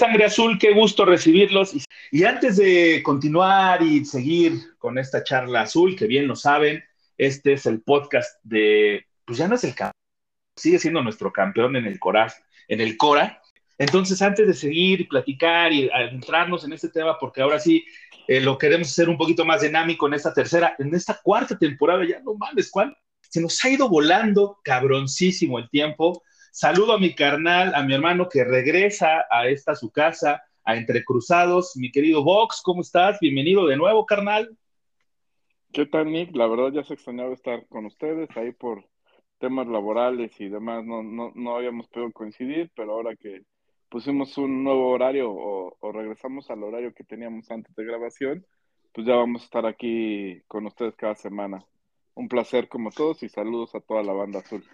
Sangre Azul, qué gusto recibirlos. Y, antes de continuar y seguir con esta charla azul, que bien lo saben, este es el podcast de, pues ya no es el campeón, sigue siendo nuestro campeón en el Cora, en el Cora. Entonces, antes de seguir y platicar y adentrarnos en este tema, porque ahora sí eh, lo queremos hacer un poquito más dinámico en esta tercera, en esta cuarta temporada, ya no mames, ¿cuál? Se nos ha ido volando cabroncísimo el tiempo. Saludo a mi carnal, a mi hermano que regresa a esta su casa, a Entre Cruzados. Mi querido Vox, ¿cómo estás? Bienvenido de nuevo, carnal. ¿Qué tal, Nick? La verdad ya se extrañaba estar con ustedes ahí por temas laborales y demás. No, no, no habíamos podido coincidir, pero ahora que pusimos un nuevo horario o, o regresamos al horario que teníamos antes de grabación, pues ya vamos a estar aquí con ustedes cada semana. Un placer como todos y saludos a toda la banda azul.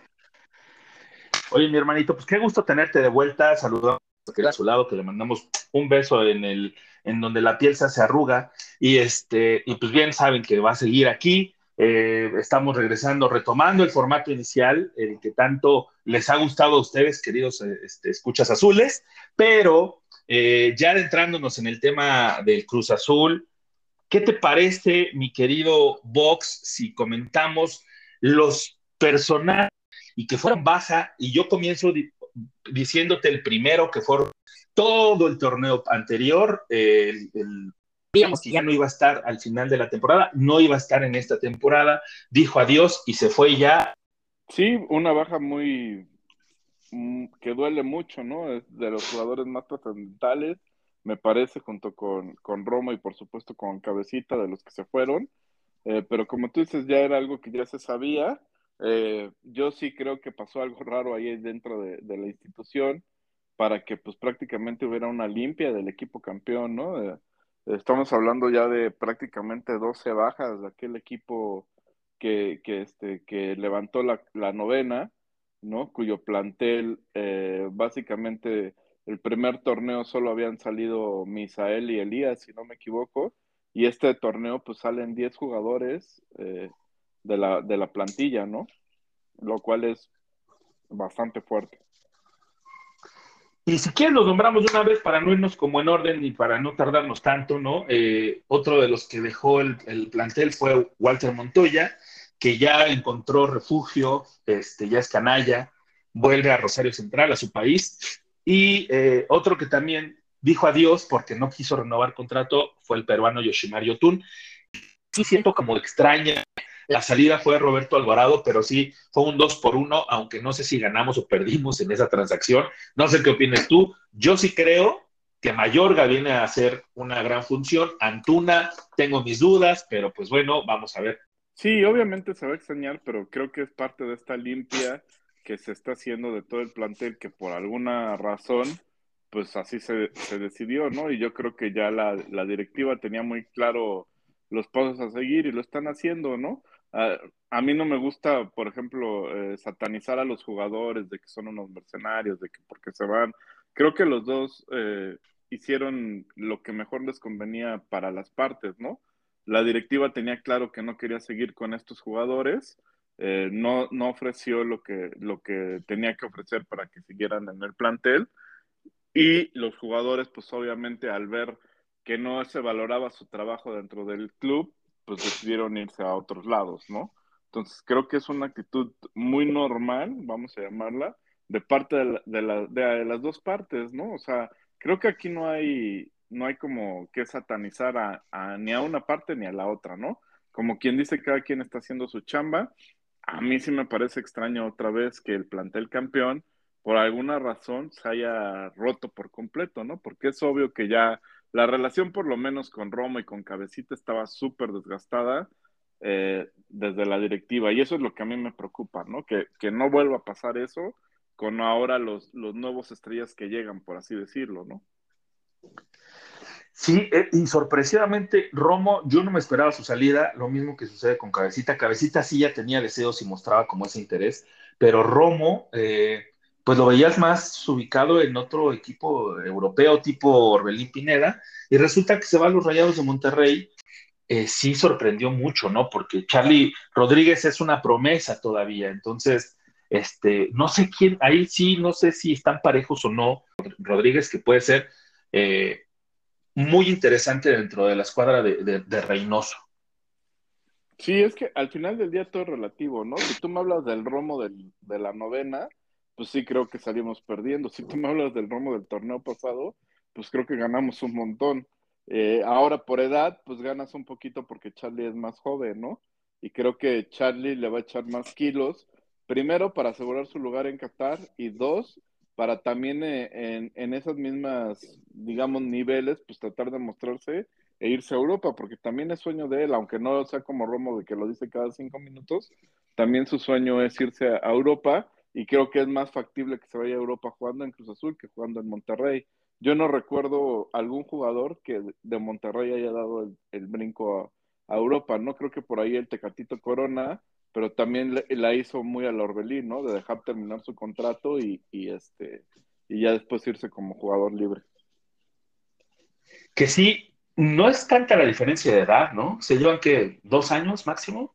Oye, mi hermanito, pues qué gusto tenerte de vuelta. Saludamos a su lado, que le mandamos un beso en el, en donde la piel se arruga. Y este, y pues bien saben que va a seguir aquí. Eh, estamos regresando, retomando el formato inicial, el que tanto les ha gustado a ustedes, queridos eh, este, escuchas azules, pero eh, ya adentrándonos en el tema del Cruz Azul, ¿qué te parece, mi querido Vox, si comentamos los personajes y que fueron baja, y yo comienzo di diciéndote el primero que fue todo el torneo anterior, eh, el, el digamos que ya no iba a estar al final de la temporada, no iba a estar en esta temporada, dijo adiós y se fue ya. Sí, una baja muy que duele mucho, ¿no? Es de los jugadores más trascendentales, me parece, junto con, con Romo y por supuesto con Cabecita, de los que se fueron. Eh, pero como tú dices, ya era algo que ya se sabía. Eh, yo sí creo que pasó algo raro ahí dentro de, la institución para que pues prácticamente hubiera una limpia del equipo campeón, ¿no? Eh, estamos hablando ya de prácticamente 12 bajas de aquel equipo que, que, este, que levantó la, la novena, ¿no? Cuyo plantel eh, básicamente el primer torneo solo habían salido Misael y Elías, si no me equivoco, y este torneo pues salen 10 jugadores eh, de, la, de la plantilla, ¿no? Lo cual es bastante fuerte. Y si quieren los nombramos de una vez para no irnos como en orden y para no tardarnos tanto, ¿no? Eh, otro de los que dejó el, el, plantel fue Walter Montoya, que ya encontró refugio, este, ya es canalla, vuelve a Rosario Central, a su país. Y eh, otro que también dijo adiós porque no quiso renovar contrato fue el peruano Yoshimar Yotun. Sí siento como extraña la salida fue Roberto Alvarado, pero sí fue un 2 por 1, aunque no sé si ganamos o perdimos en esa transacción. No sé qué opinas tú. Yo sí creo que Mayorga viene a hacer una gran función. Antuna, tengo mis dudas, pero pues bueno, vamos a ver. Sí, obviamente se va a extrañar, pero creo que es parte de esta limpia que se está haciendo de todo el plantel que por alguna razón, pues así se, se decidió, ¿no? Y yo creo que ya la, la directiva tenía muy claro los pasos a seguir y lo están haciendo, ¿no? A, a, mí no me gusta, por ejemplo, eh, satanizar a los jugadores de que son unos mercenarios, de que porque se van. Creo que los dos eh, hicieron lo que mejor les convenía para las partes, ¿no? La directiva tenía claro que no quería seguir con estos jugadores, eh, no, no ofreció lo que, lo que tenía que ofrecer para que siguieran en el plantel y los jugadores, pues obviamente al ver que no se valoraba su trabajo dentro del club, pues decidieron irse a otros lados, ¿no? Entonces creo que es una actitud muy normal, vamos a llamarla, de parte de, de, de las dos partes, ¿no? O sea, creo que aquí no hay, no hay como que satanizar a, ni a una parte ni a la otra, ¿no? Como quien dice, cada quien está haciendo su chamba. A mí sí me parece extraño otra vez que el plantel campeón, por alguna razón, se haya roto por completo, ¿no? Porque es obvio que ya la relación, por lo menos con Roma y con Cabecita, estaba súper desgastada eh, desde la directiva. Y eso es lo que a mí me preocupa, ¿no? Que, que no vuelva a pasar eso con ahora los, los nuevos estrellas que llegan, por así decirlo, ¿no? Sí, eh, y sorpresivamente Romo, yo no me esperaba su salida, lo mismo que sucede con Cabecita. Cabecita sí ya tenía deseos y mostraba como ese interés, pero Romo, eh, pues lo veías más ubicado en otro equipo europeo tipo Orbelín Pineda, y resulta que se va a los Rayados de Monterrey. Eh, sí sorprendió mucho, ¿no? Porque Charlie Rodríguez es una promesa todavía, entonces, este, no sé quién, ahí sí, no sé si están parejos o no. Rodríguez, que puede ser muy interesante dentro de la escuadra de, de, Reynoso. Sí, es que al final del día todo es relativo, ¿no? Si tú me hablas del romo de la novena, pues sí creo que salimos perdiendo. Si tú me hablas del romo del torneo pasado, pues creo que ganamos un montón. Eh, ahora por edad, pues ganas un poquito porque Charlie es más joven, ¿no? Y creo que Charlie le va a echar más kilos, primero para asegurar su lugar en Qatar y dos, para también eh, en, en, esas mismas, digamos, niveles, pues tratar de mostrarse e irse a Europa, porque también es sueño de él, aunque no sea como Romo de que lo dice cada cinco minutos, también su sueño es irse a, Europa y creo que es más factible que se vaya a Europa jugando en Cruz Azul que jugando en Monterrey. Yo no recuerdo algún jugador que de Monterrey haya dado el, brinco a, a, Europa, no creo que por ahí el Tecatito Corona pero también la hizo muy al Orbelín, ¿no? De dejar terminar su contrato y, este y ya después irse como jugador libre. Que sí, no es tanta la diferencia de edad, ¿no? ¿Se llevan que dos años máximo?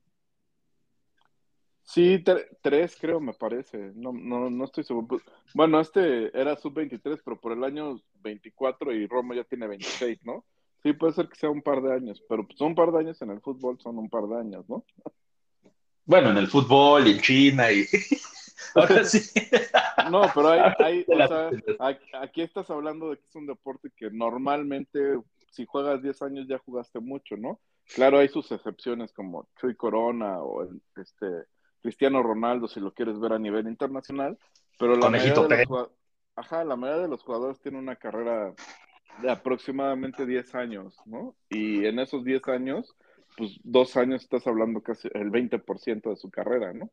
Sí, tres creo, me parece. No, no, no estoy seguro. Pues, bueno, este era sub-23, pero por el año 24 y Roma ya tiene 26, ¿no? Sí, puede ser que sea un par de años, pero pues un par de años en el fútbol son un par de años, ¿no? Bueno, en el fútbol y en China y ahora sí. No, pero hay, o sea, aquí estás hablando de que es un deporte que normalmente si juegas 10 años ya jugaste mucho, ¿no? Claro, hay sus excepciones como Chuy Corona o este Cristiano Ronaldo si lo quieres ver a nivel internacional, pero la mayoría, de los, ajá, la mayoría de los jugadores tienen una carrera de aproximadamente 10 años, ¿no? Y en esos 10 años pues dos años estás hablando casi el 20% de su carrera, ¿no?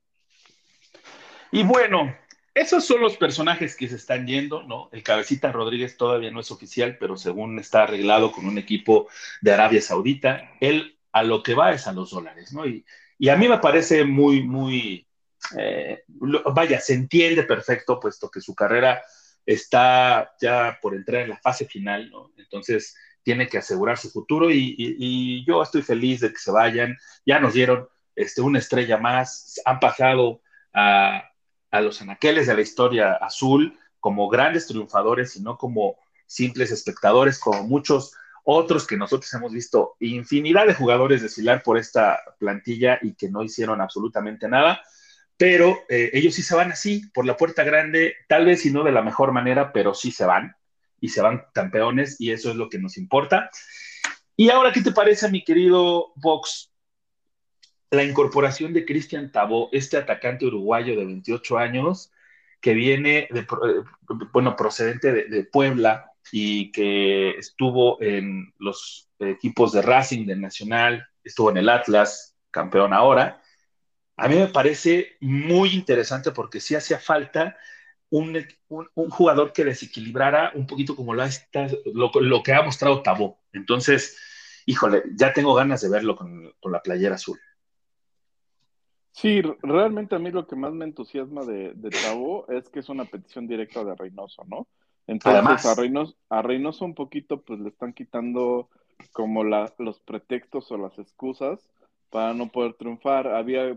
Y bueno, esos son los personajes que se están yendo, ¿no? El Cabecita Rodríguez todavía no es oficial, pero según está arreglado con un equipo de Arabia Saudita, él a lo que va es a los dólares, ¿no? Y, y a mí me parece muy, muy, eh, vaya, se entiende perfecto, puesto que su carrera está ya por entrar en la fase final, ¿no? Entonces, tiene que asegurar su futuro y, yo estoy feliz de que se vayan. Ya nos dieron este, una estrella más, han pasado a, los anaqueles de la historia azul como grandes triunfadores y no como simples espectadores, como muchos otros que nosotros hemos visto infinidad de jugadores desfilar por esta plantilla y que no hicieron absolutamente nada, pero eh, ellos sí se van así, por la puerta grande, tal vez y no de la mejor manera, pero sí se van y se van campeones y eso es lo que nos importa. Y ahora, ¿qué te parece, mi querido Vox? La incorporación de Cristian Tabó, este atacante uruguayo de 28 años, que viene, de, bueno, procedente de, Puebla y que estuvo en los equipos de Racing, del Nacional, estuvo en el Atlas, campeón ahora. A mí me parece muy interesante porque sí hacía falta un, jugador que desequilibrara un poquito como lo, lo, que ha mostrado Tabó. Entonces, híjole, ya tengo ganas de verlo con, la playera azul. Sí, realmente a mí lo que más me entusiasma de, de Tabó es que es una petición directa de Reynoso, ¿no? Entonces a Reynoso, a Reynoso un poquito pues le están quitando como la, los pretextos o las excusas para no poder triunfar. Había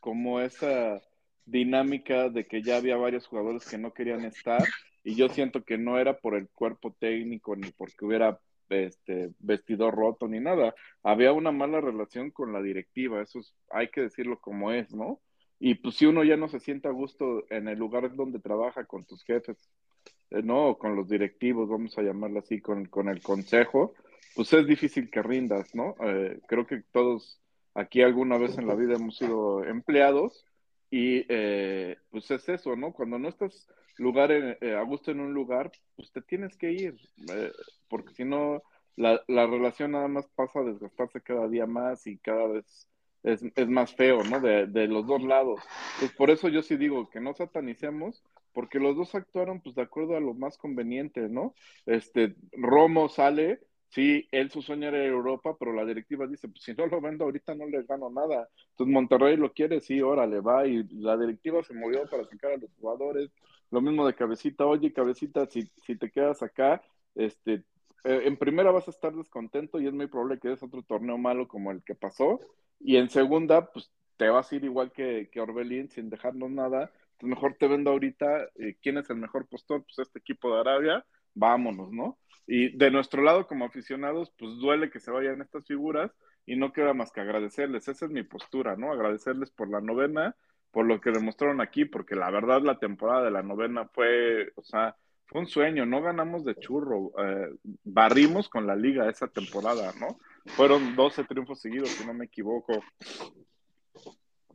como esa dinámica de que ya había varios jugadores que no querían estar y yo siento que no era por el cuerpo técnico ni porque hubiera este, vestidor roto ni nada. Había una mala relación con la directiva, eso hay que decirlo como es, ¿no? Y pues si uno ya no se siente a gusto en el lugar donde trabaja con tus jefes, eh, ¿no? Con los directivos, vamos a llamarlo así, con, con el consejo, pues es difícil que rindas, ¿no? Eh, creo que todos aquí alguna vez en la vida hemos sido empleados y eh, pues es eso, ¿no? Cuando no estás lugar a gusto en un lugar, pues te tienes que ir, porque si no, la, la relación nada más pasa a desgastarse cada día más y cada vez es, es más feo, ¿no? De, de, los dos lados. Pues por eso yo sí digo que no satanicemos, porque los dos actuaron pues de acuerdo a lo más conveniente, ¿no? Este, Romo sale, sí, él su sueño era Europa, pero la directiva dice, pues si no lo vendo ahorita no le gano nada. Entonces Monterrey lo quiere, sí, órale, va, y la directiva se movió para sacar a los jugadores. Lo mismo de Cabecita, oye, Cabecita, si, si te quedas acá, este, eh, en primera vas a estar descontento y es muy probable que es otro torneo malo como el que pasó. Y en segunda, pues te vas a ir igual que, que Orbelín sin dejarnos nada. Entonces mejor te vendo ahorita eh, quién es el mejor postor, pues este equipo de Arabia, vámonos, ¿no? Y de nuestro lado como aficionados, pues duele que se vayan estas figuras y no queda más que agradecerles. Esa es mi postura, ¿no? Agradecerles por la novena, por lo que demostraron aquí, porque la verdad la temporada de la novena fue, o sea, fue un sueño, no ganamos de churro, eh, barrimos con la liga esa temporada, ¿no? Fueron 12 triunfos seguidos, si no me equivoco.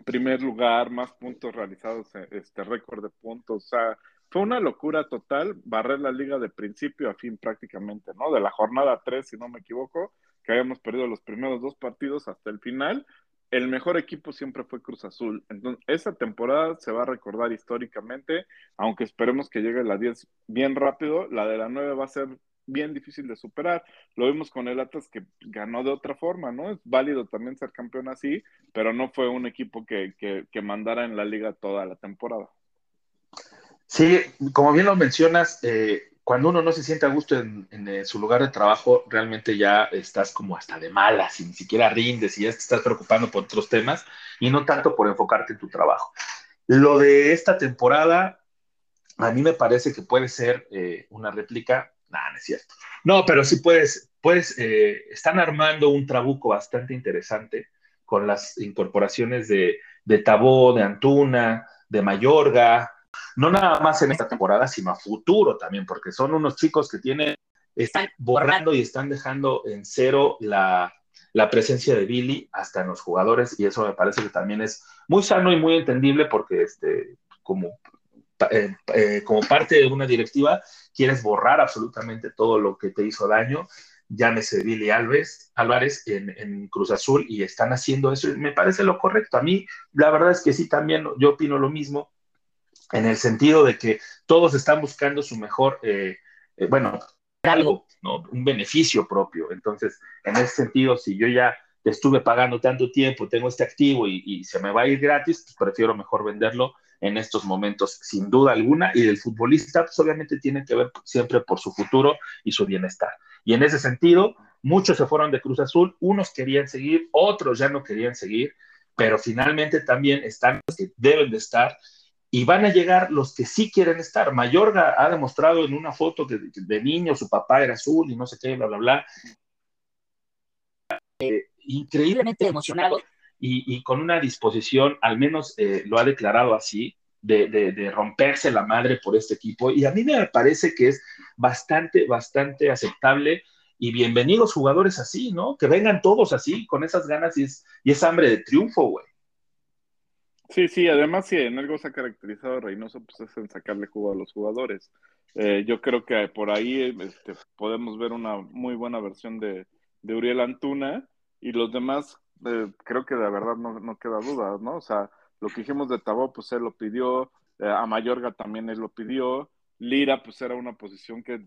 Primer lugar, más puntos realizados, eh, este récord de puntos, o sea, fue una locura total barrer la liga de principio a fin prácticamente, ¿no? De la jornada 3, si no me equivoco, que habíamos perdido los primeros dos partidos hasta el final, el mejor equipo siempre fue Cruz Azul. Entonces, esa temporada se va a recordar históricamente, aunque esperemos que llegue la 10 bien rápido, la de la 9 va a ser bien difícil de superar. Lo vimos con el Atlas que ganó de otra forma, ¿no? Es válido también ser campeón así, pero no fue un equipo que, que, mandara en la liga toda la temporada. Sí, como bien lo mencionas, eh, cuando uno no se siente a gusto en, eh, su lugar de trabajo, realmente ya estás como hasta de malas y ni siquiera rindes y ya te estás preocupando por otros temas y no tanto por enfocarte en tu trabajo. Lo de esta temporada, a mí me parece que puede ser eh, una réplica. No, no es cierto. No, pero sí puedes, puedes, eh, están armando un trabuco bastante interesante con las incorporaciones de, de Tabó, de Antuna, de Mayorga, no nada más en esta temporada, sino a futuro también, porque son unos chicos que tienen, están borrando y están dejando en cero la, presencia de Billy hasta en los jugadores, y eso me parece que también es muy sano y muy entendible, porque este, como, eh, eh, como parte de una directiva, quieres borrar absolutamente todo lo que te hizo daño llámese Billy Alves, Álvarez en, en, Cruz Azul y están haciendo eso. Me parece lo correcto. A mí, la verdad es que sí, también yo opino lo mismo en el sentido de que todos están buscando su mejor, eh, eh, bueno, algo, ¿no? Un beneficio propio. Entonces, en ese sentido, si yo ya estuve pagando tanto tiempo, tengo este activo y, se me va a ir gratis, pues prefiero mejor venderlo en estos momentos, sin duda alguna. Y el futbolista, pues obviamente tiene que ver siempre por su futuro y su bienestar. Y en ese sentido, muchos se fueron de Cruz Azul, unos querían seguir, otros ya no querían seguir, pero finalmente también están los que deben de estar y van a llegar los que sí quieren estar. Mayorga ha demostrado en una foto que de niño su papá era azul y no sé qué, bla, bla, bla. Eh, increíblemente emocionado y, con una disposición, al menos eh, lo ha declarado así, de, romperse la madre por este equipo. Y a mí me parece que es bastante, bastante aceptable. Y bienvenidos jugadores así, ¿no? Que vengan todos así, con esas ganas y, es, esa hambre de triunfo, güey. Sí, sí, además si en algo se ha caracterizado Reynoso, pues es en sacarle jugo a los jugadores. Eh, yo creo que por ahí este, podemos ver una muy buena versión de, de Uriel Antuna y los demás, eh, creo que de verdad no, no, queda duda, ¿no? O sea, lo que dijimos de Tabó, pues él lo pidió, eh, a Mayorga también él lo pidió, Lira, pues era una posición que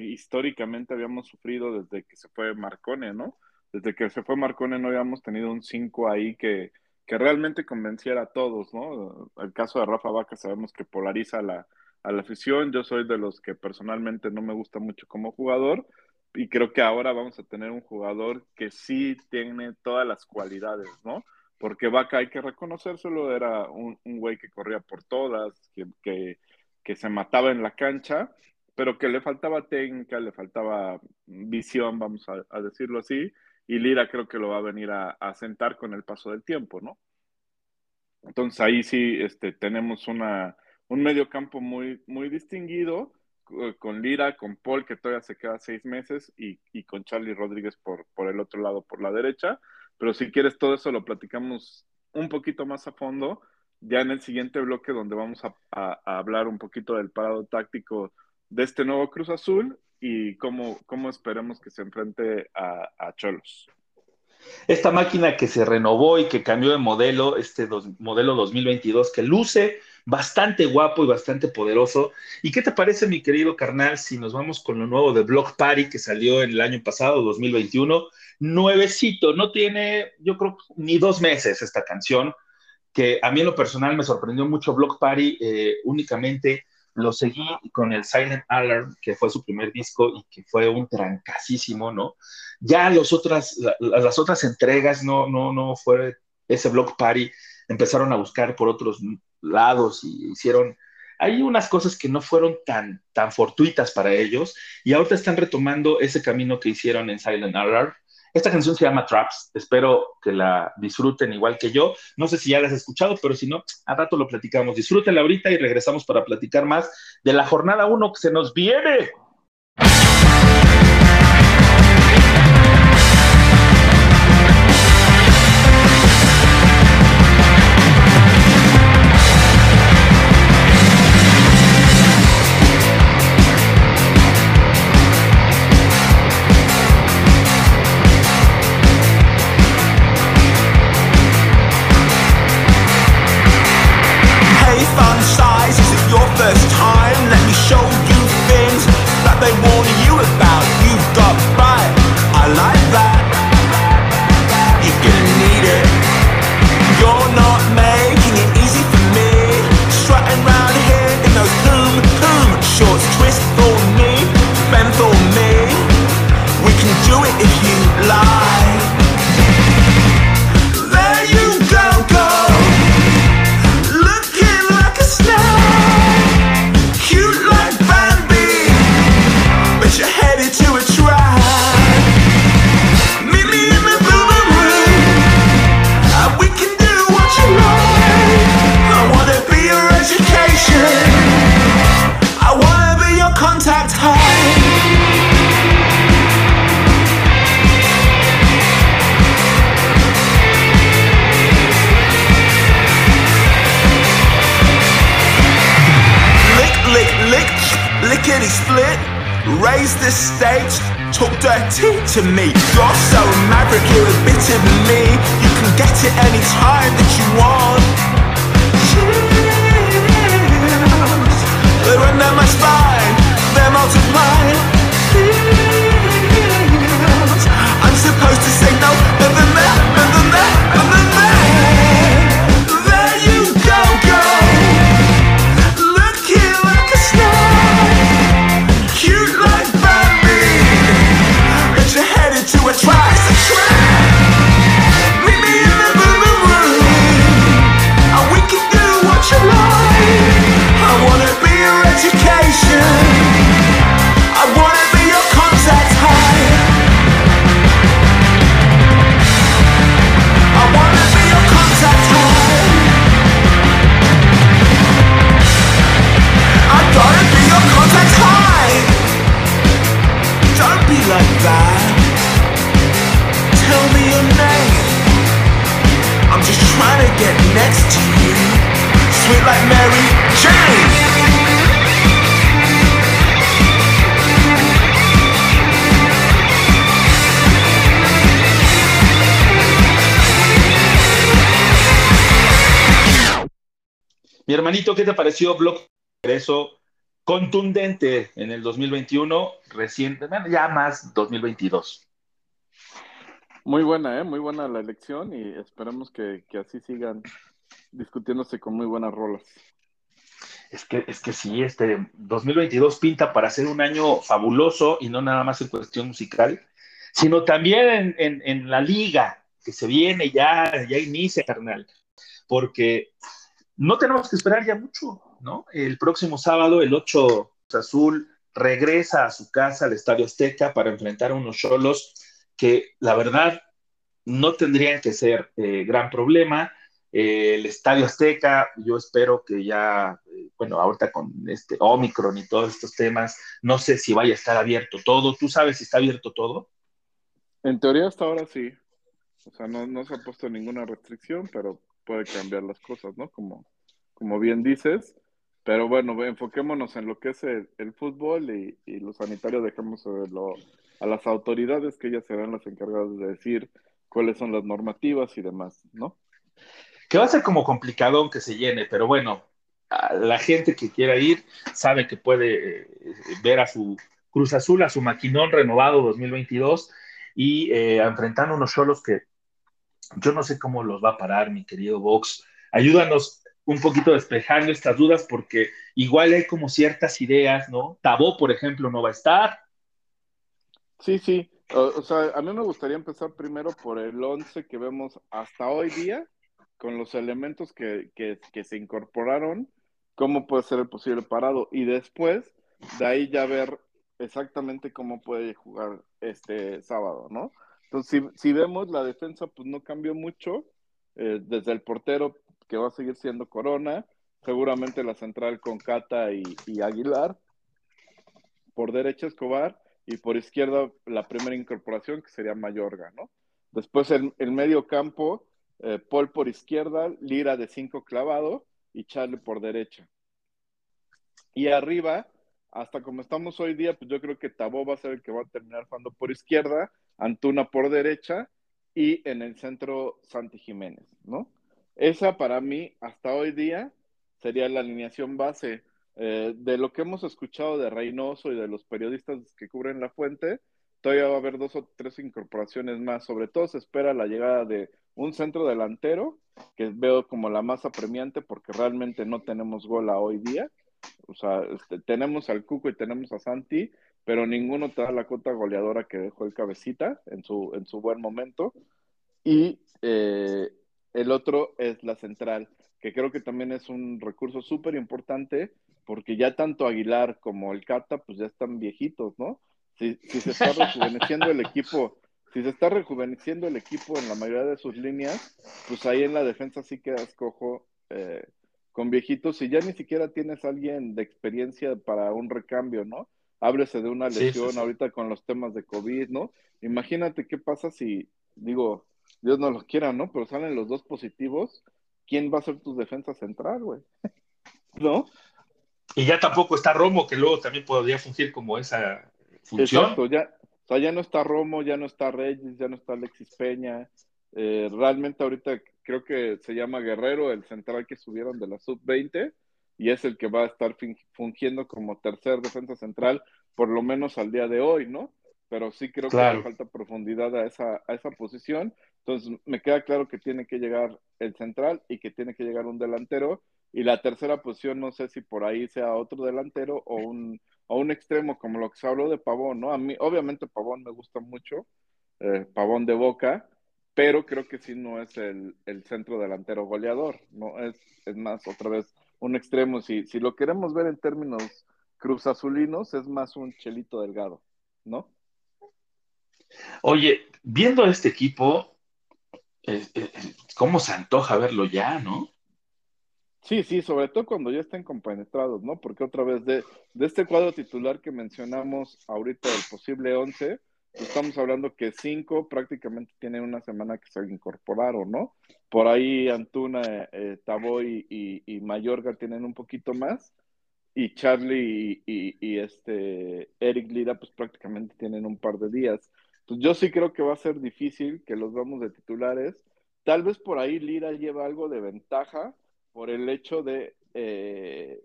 históricamente habíamos sufrido desde que se fue Marcone, ¿no? Desde que se fue Marcone no habíamos tenido un 5 ahí que que realmente convenciera a todos, ¿no? El caso de Rafa Vaca sabemos que polariza la, a la afición, yo soy de los que personalmente no me gusta mucho como jugador y creo que ahora vamos a tener un jugador que sí tiene todas las cualidades, ¿no? Porque Vaca hay que reconocérselo, era un, un güey que corría por todas, que, que, que se mataba en la cancha pero que le faltaba técnica, le faltaba visión, vamos a, decirlo así, y Lira creo que lo va a venir a, a, sentar con el paso del tiempo, ¿no? Entonces ahí sí este, tenemos una, un medio campo muy, muy distinguido, con Lira, con Paul, que todavía se queda seis meses, y, y, con Charlie Rodríguez por, por el otro lado, por la derecha. Pero si quieres todo eso lo platicamos un poquito más a fondo, ya en el siguiente bloque donde vamos a, a, a hablar un poquito del parado táctico de este nuevo Cruz Azul y cómo, cómo esperemos que se enfrente a, a Cholos. Esta máquina que se renovó y que cambió de modelo, este dos, modelo 2022, que luce bastante guapo y bastante poderoso. ¿Y qué te parece, mi querido carnal, si nos vamos con lo nuevo de Block Party que salió en el año pasado, 2021? Nuevecito, no tiene, yo creo, ni dos meses esta canción, que a mí en lo personal me sorprendió mucho Block Party, eh, únicamente lo seguí con el Silent Alarm, que fue su primer disco y que fue un trancasísimo, ¿no? Ya los otras, la, las otras entregas no, no, no fue ese Block Party, empezaron a buscar por otros lados y hicieron, hay unas cosas que no fueron tan, tan fortuitas para ellos y ahorita están retomando ese camino que hicieron en Silent Alarm esta canción se llama Traps, espero que la disfruten igual que yo. No sé si ya la has escuchado, pero si no, a rato lo platicamos. Disfrútenla ahorita y regresamos para platicar más de la jornada 1 que se nos viene. Mi hermanito, ¿qué te pareció Block Regreso contundente en el 2021, reciente, bueno, ya más 2022? Muy buena, ¿eh? Muy buena la elección y esperemos que, que así sigan discutiéndose con muy buenas rolas. Es que, es que sí, este 2022 pinta para ser un año fabuloso y no nada más en cuestión musical, sino también en, en, en la liga que se viene ya, ya inicia, carnal, porque no tenemos que esperar ya mucho, ¿no? El próximo sábado, el 8 Azul regresa a su casa, al Estadio Azteca, para enfrentar a unos cholos que la verdad no tendrían que ser eh, gran problema. El Estadio Azteca, yo espero que ya, eh, bueno, ahorita con este Omicron y todos estos temas, no sé si vaya a estar abierto todo. ¿Tú sabes si está abierto todo? En teoría hasta ahora sí. O sea, no se ha puesto ninguna restricción, pero puede cambiar las cosas, ¿no? Como, como bien dices. Pero bueno, enfoquémonos en lo que es el, fútbol y, y, lo sanitario dejemos a las autoridades que ellas serán las encargadas de decir cuáles son las normativas y demás, ¿no? Que va a ser como complicado que se llene, pero bueno, la gente que quiera ir sabe que puede eh, ver a su Cruz Azul, a su maquinón renovado 2022 y eh, enfrentando unos solos que yo no sé cómo los va a parar, mi querido Vox. Ayúdanos un poquito despejando estas dudas porque igual hay como ciertas ideas, ¿no? Tabó, por ejemplo, no va a estar. Sí, sí. O, sea, a mí me gustaría empezar primero por el 11 que vemos hasta hoy día, con los elementos que, que se incorporaron, cómo puede ser el posible parado y después de ahí ya ver exactamente cómo puede jugar este sábado, ¿no? Entonces, si, si vemos la defensa, pues no cambió mucho, eh, desde el portero, que va a seguir siendo Corona, seguramente la central con Cata y, Aguilar, por derecha Escobar, y por izquierda la primera incorporación, que sería Mayorga, ¿no? Después el, el medio campo, eh, Paul por izquierda, Lira de cinco clavado y Charlie por derecha. Y arriba, hasta como estamos hoy día, pues yo creo que Tabó va a ser el que va a terminar jugando por izquierda, Antuna por derecha y en el centro Santi Jiménez, ¿no? Esa para mí, hasta hoy día, sería la alineación base. Eh, de lo que hemos escuchado de Reynoso y de los periodistas que cubren la fuente, todavía va a haber dos o tres incorporaciones más. Sobre todo se espera la llegada de un centro delantero, que veo como la más apremiante porque realmente no tenemos gol a hoy día. O sea, este, tenemos al Cuco y tenemos a Santi, pero ninguno te da la cota goleadora que dejó el cabecita en su, en su buen momento. Y eh, el otro es la central, que creo que también es un recurso súper importante porque ya tanto Aguilar como el Cata pues ya están viejitos, ¿no? Si, se está rejuveneciendo el equipo, si se está rejuveneciendo el equipo en la mayoría de sus líneas, pues ahí en la defensa sí quedas cojo eh, con viejitos y ya ni siquiera tienes alguien de experiencia para un recambio, ¿no? Háblese de una lesión sí, sí, sí. ahorita con los temas de COVID, ¿no? Imagínate qué pasa si, digo, Dios no los quiera, ¿no? Pero salen los dos positivos, ¿quién va a ser tu defensa central, güey? ¿No? Y ya tampoco está Romo, que luego también podría fungir como esa función. Exacto, ya, o sea, ya no está Romo, ya no está Reyes, ya no está Alexis Peña. Eh, realmente ahorita creo que se llama Guerrero, el central que subieron de la sub-20, y es el que va a estar fungiendo como tercer defensa central, por lo menos al día de hoy, ¿no? Pero sí creo claro. que le falta profundidad a esa, a esa posición. Entonces, me queda claro que tiene que llegar el central y que tiene que llegar un delantero. Y la tercera posición, no sé si por ahí sea otro delantero o un, o un extremo, como lo que se habló de Pavón, ¿no? A mí, obviamente, Pavón me gusta mucho, eh, Pavón de Boca, pero creo que sí no es el, el centro delantero goleador, ¿no? Es, es, más, otra vez, un extremo. Si, si lo queremos ver en términos cruzazulinos, es más un chelito delgado, ¿no? Oye, viendo este equipo, eh, eh, ¿cómo se antoja verlo ya, no? Sí, sí, sobre todo cuando ya estén compenetrados, ¿no? Porque otra vez de, de este cuadro titular que mencionamos ahorita, el posible 11, estamos hablando que cinco prácticamente tienen una semana que se incorporaron, ¿no? Por ahí Antuna, eh, Taboy y, y, Mayorga tienen un poquito más, y Charlie y, y, y, este Eric Lira, pues prácticamente tienen un par de días. Pues yo sí creo que va a ser difícil que los vamos de titulares. Tal vez por ahí Lira lleva algo de ventaja por el hecho de eh,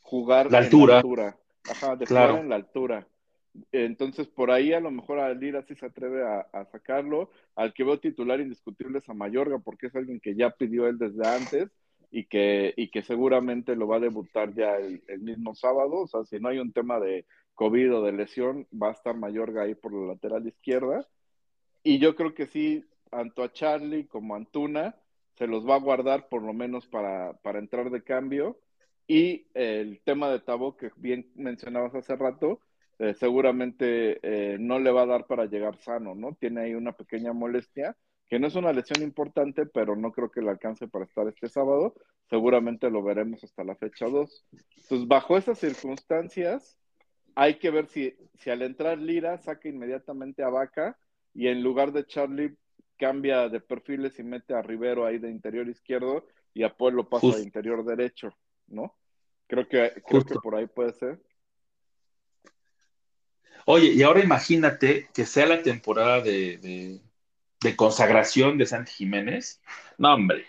jugar la altura. en la altura. Ajá, de claro. jugar en la altura. Entonces, por ahí a lo mejor a Lira sí se atreve a, sacarlo. Al que veo titular indiscutible es a Mayorga, porque es alguien que ya pidió él desde antes y que, y que seguramente lo va a debutar ya el, el mismo sábado. O sea, si no hay un tema de COVID o de lesión, va a estar Mayorga ahí por la lateral izquierda. Y yo creo que sí, tanto a Charlie como a Antuna se los va a guardar por lo menos para, para entrar de cambio. Y el tema de Tabo, que bien mencionabas hace rato, eh, seguramente eh, no le va a dar para llegar sano, ¿no? Tiene ahí una pequeña molestia, que no es una lesión importante, pero no creo que le alcance para estar este sábado. Seguramente lo veremos hasta la fecha 2. Entonces, bajo esas circunstancias, hay que ver si, si al entrar Lira saca inmediatamente a Vaca y en lugar de Charlie cambia de perfiles y mete a Rivero ahí de interior izquierdo y a Paul lo pasa Justo. de interior derecho, ¿no? Creo que, creo Justo. que por ahí puede ser. Oye, y ahora imagínate que sea la temporada de, de, de consagración de Santi Jiménez. No, hombre.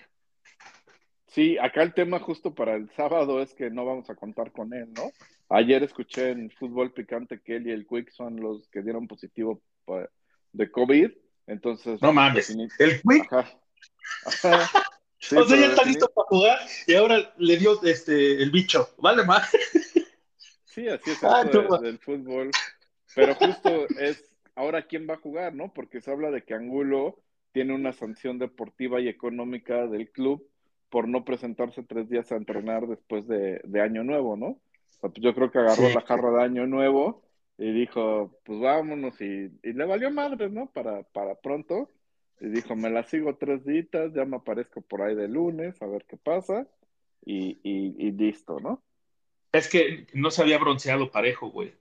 Sí, acá el tema justo para el sábado es que no vamos a contar con él, ¿no? Ayer escuché en Fútbol Picante que él y el Quick son los que dieron positivo de COVID, entonces... No mames. El Quick, Ajá. Ajá. Sí, o sea, ya está listo para jugar y ahora le dio este, el bicho. Vale más. Sí, así es Ah, esto de- toma. del fútbol. Pero justo es ahora quién va a jugar, ¿no? Porque se habla de que Angulo tiene una sanción deportiva y económica del club por no presentarse tres días a entrenar después de, de Año Nuevo, ¿no? O sea, pues yo creo que agarró Sí. la jarra de Año Nuevo y dijo, pues vámonos, y, y le valió madre, ¿no? Para, para pronto. Y dijo, me la sigo tres días, ya me aparezco por ahí de lunes, a ver qué pasa, y, y, y listo, ¿no? Es que no se había bronceado parejo, güey.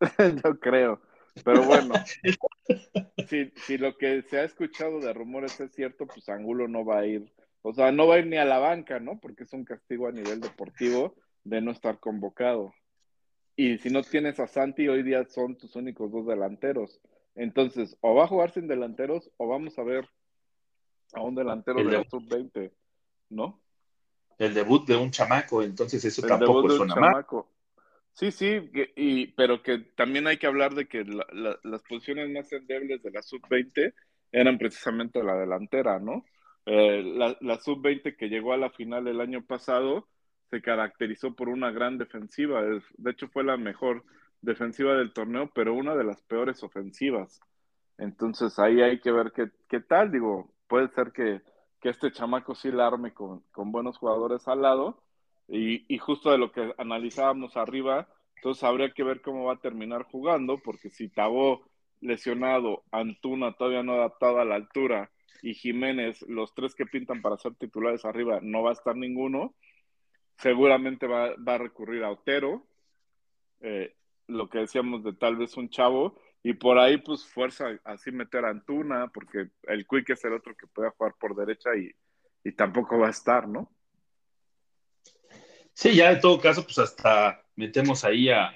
Yo creo. Pero bueno, si, si lo que se ha escuchado de rumores es cierto, pues Angulo no va a ir, o sea, no va a ir ni a la banca, ¿no? Porque es un castigo a nivel deportivo de no estar convocado. Y si no tienes a Santi, hoy día son tus únicos dos delanteros. Entonces, o va a jugar sin delanteros, o vamos a ver a un delantero El de de- la sub-20, ¿no? El debut de un chamaco, entonces eso El tampoco debut de un suena mal. chamaco. Sí, sí, y, pero que también hay que hablar de que la- la- las posiciones más endebles de la sub-20 eran precisamente la delantera, ¿no? Eh, la, la sub-20 que llegó a la final el año pasado se caracterizó por una gran defensiva, de hecho fue la mejor defensiva del torneo, pero una de las peores ofensivas. Entonces ahí hay que ver qué, qué tal, digo, puede ser que, que este chamaco sí la arme con, con buenos jugadores al lado, y, y justo de lo que analizábamos arriba, entonces habría que ver cómo va a terminar jugando, porque si Tabó lesionado, Antuna todavía no adaptado a la altura, y Jiménez, los tres que pintan para ser titulares arriba, no va a estar ninguno, seguramente va, a recurrir a Otero, eh, lo que decíamos de tal vez un chavo, y por ahí pues fuerza así meter a Antuna, porque el Quick es el otro que puede jugar por derecha y, y tampoco va a estar, ¿no? Sí, ya en todo caso, pues hasta metemos ahí a,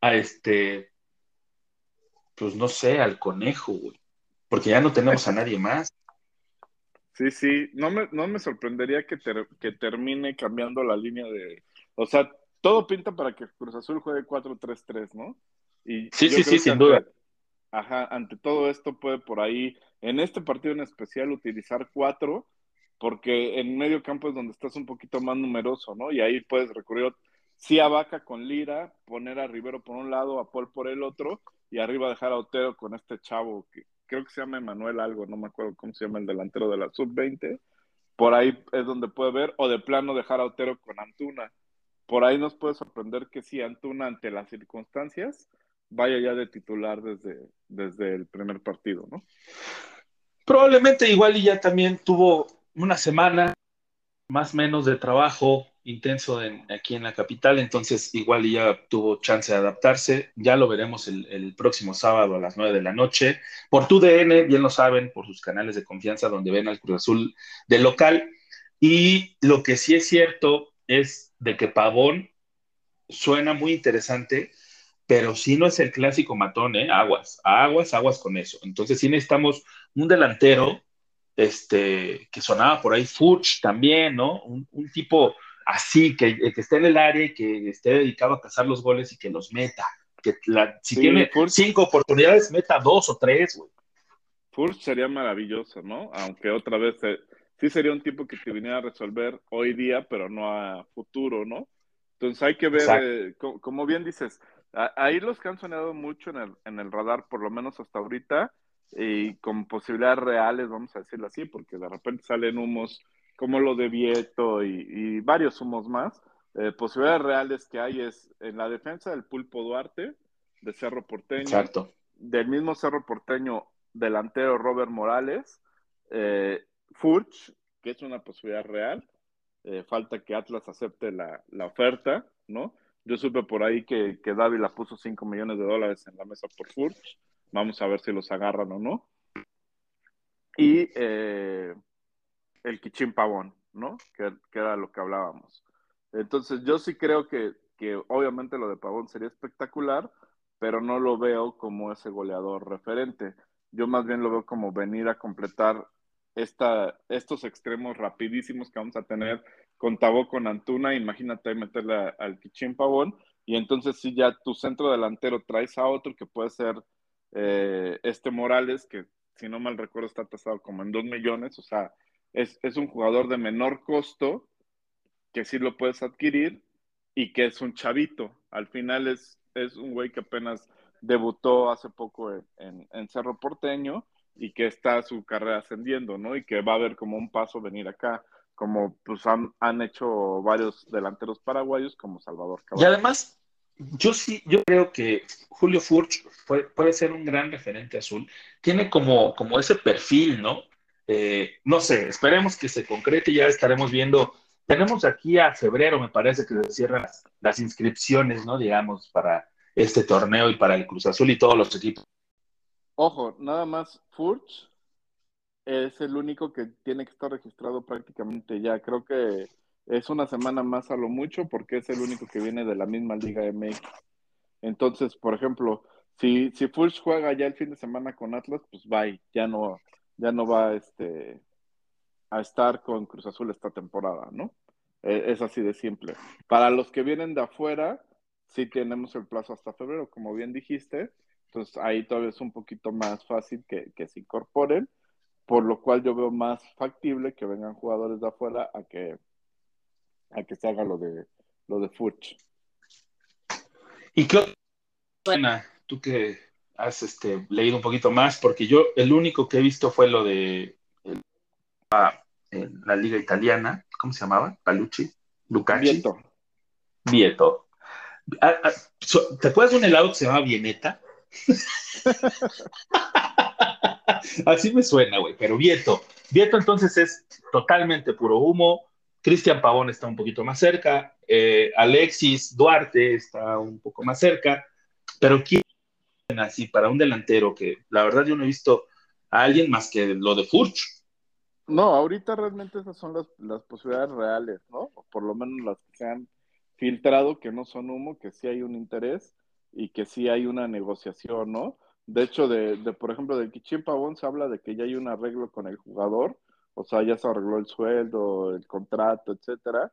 a este, pues no sé, al conejo, güey. Porque ya no tenemos a nadie más. Sí, sí, no me, no me sorprendería que, ter- que termine cambiando la línea de... O sea, todo pinta para que Cruz Azul juegue 4-3-3, ¿no? Y Sí, sí, sí, sin ante- duda. Ajá, ante todo esto puede por ahí, en este partido en especial, utilizar cuatro, porque en medio campo es donde estás un poquito más numeroso, ¿no? Y ahí puedes recurrir, sí a Vaca con Lira, poner a Rivero por un lado, a Paul por el otro, y arriba dejar a Otero con este chavo, que creo que se llama Emanuel algo, no me acuerdo cómo se llama el delantero de la sub-20, por ahí es donde puede ver, o de plano dejar a Otero con Antuna. Por ahí nos puede sorprender que si Antuna, ante las circunstancias, vaya ya de titular desde, desde el primer partido, ¿no? Probablemente igual y ya también tuvo una semana más o menos de trabajo intenso en- aquí en la capital, entonces igual ya tuvo chance de adaptarse. Ya lo veremos el, próximo sábado a las 9 de la noche por tu DN, bien lo saben, por sus canales de confianza donde ven al Cruz Azul de local. Y lo que sí es cierto es de que Pavón suena muy interesante, pero sí no es el clásico matón, ¿eh? Aguas, aguas, aguas con eso. Entonces sí necesitamos un delantero este, que sonaba por ahí, Furch también, ¿no? Un, un tipo así, que, que esté en el área y que esté dedicado a cazar los goles y que los meta. Que la- si Sí, tiene Furch. cinco oportunidades, meta dos o tres, güey. Furch sería maravilloso, ¿no? Aunque otra vez eh, sí sería un tipo que te viniera a resolver hoy día, pero no a futuro, ¿no? Entonces hay que ver, eh, co- como bien dices, a- ahí los que han sonado mucho en el, en el radar, por lo menos hasta ahorita, y con posibilidades reales, vamos a decirlo así, porque de repente salen humos como lo de Vieto y, y varios humos más. eh, posibilidades reales que hay es en la defensa del Pulpo Duarte, de Cerro Porteño. Exacto. Del mismo Cerro Porteño, delantero Robert Morales, eh, Furch, que es una posibilidad real. Eh, falta que Atlas acepte la, la, oferta, ¿no? Yo supe por ahí que, que Dávila puso 5 millones de dólares en la mesa por Furch. Vamos a ver si los agarran o no. Y eh, el Kichín Pavón, ¿no? Que, que, era lo que hablábamos. Entonces, yo sí creo que, que obviamente lo de Pavón sería espectacular, pero no lo veo como ese goleador referente. Yo más bien lo veo como venir a completar esta, estos extremos rapidísimos que vamos a tener con Tabó, con Antuna, imagínate meterle al Kichín Pavón, y entonces si ya tu centro delantero traes a otro que puede ser eh, este Morales, que si no mal recuerdo está tasado como en 2 millones, o sea, es, es, un jugador de menor costo que sí lo puedes adquirir y que es un chavito. Al final es, es un güey que apenas debutó hace poco en, en, en Cerro Porteño y que está su carrera ascendiendo, ¿no? Y que va a haber como un paso venir acá, como pues han, han hecho varios delanteros paraguayos como Salvador Caballero. Y además, yo sí, yo creo que Julio Furch puede, ser un gran referente azul. Tiene como, como ese perfil, ¿no? Eh, no sé, esperemos que se concrete, ya estaremos viendo. Tenemos aquí a febrero, me parece que se cierran las inscripciones, ¿no? Digamos, para este torneo y para el Cruz Azul y todos los equipos Ojo, nada más Furch es el único que tiene que estar registrado prácticamente ya. Creo que es una semana más a lo mucho porque es el único que viene de la misma Liga MX. Entonces, por ejemplo, si, si juega ya el fin de semana con Atlas, pues bye, ya no, ya no va este, a estar con Cruz Azul esta temporada, ¿no? Es así de simple. Para los que vienen de afuera, sí tenemos el plazo hasta febrero, como bien dijiste, entonces ahí todavía es un poquito más fácil que, que, se incorporen, por lo cual yo veo más factible que vengan jugadores de afuera a que, a que se haga lo de, lo de Furch. ¿Y qué buena? Tú que has este, leído un poquito más, porque yo el único que he visto fue lo de el, en la liga italiana, ¿cómo se llamaba? Palucci, Lucacci. Vieto. Vieto. ¿Te acuerdas de un helado que se llama Vieneta? Así me suena, güey, pero Vieto. Vieto entonces es totalmente puro humo. Cristian Pavón está un poquito más cerca. Eh, Alexis Duarte está un poco más cerca. Pero ¿quién así para un delantero que la verdad yo no he visto a alguien más que lo de Furch? No, ahorita realmente esas son las, posibilidades reales, ¿no? O por lo menos las que se han filtrado, que no son humo, que sí hay un interés y que sí hay una negociación, ¿no? De hecho, de, de por ejemplo, del Kichín Pavón se habla de que ya hay un arreglo con el jugador, o sea, ya se arregló el sueldo, el contrato, etcétera,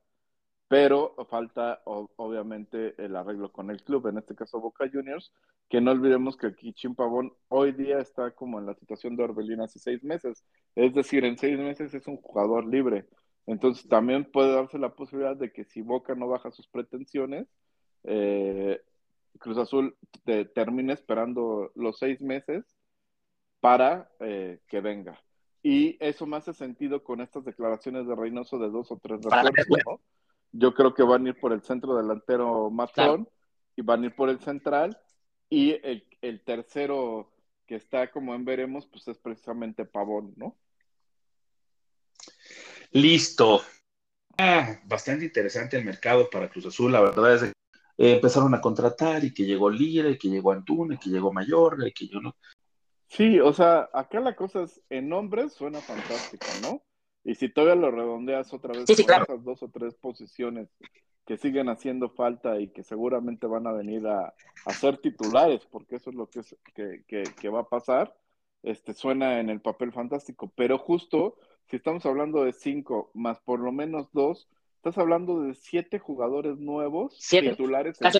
pero falta obviamente el arreglo con el club, en este caso Boca Juniors, que no olvidemos que Kichín Pavón hoy día está como en la situación de Orbelín hace seis meses, es decir, en seis meses es un jugador libre, entonces también puede darse la posibilidad de que si Boca no baja sus pretensiones, eh, Cruz Azul te, termina esperando los seis meses para eh, que venga. Y eso me hace sentido con estas declaraciones de Reynoso de dos o tres refuerzos, ¿no? Yo creo que van a ir por el centro delantero Matlón claro. y van a ir por el central. Y el, el, tercero que está como en veremos, pues es precisamente Pavón, ¿no? Listo. Ah, bastante interesante el mercado para Cruz Azul. La verdad es que eh, empezaron a contratar y que llegó Lira, y que llegó Antuna, y que llegó Mayor, y que yo no. Sí, o sea, acá la cosa es, en nombres suena fantástico, ¿no? Y si todavía lo redondeas otra vez sí, sí, con claro. esas dos o tres posiciones que siguen haciendo falta y que seguramente van a venir a, a ser titulares, porque eso es lo que, es, que, que, que, va a pasar, este, suena en el papel fantástico. Pero justo, si estamos hablando de cinco más por lo menos dos, estás hablando de siete jugadores nuevos siete. titulares en,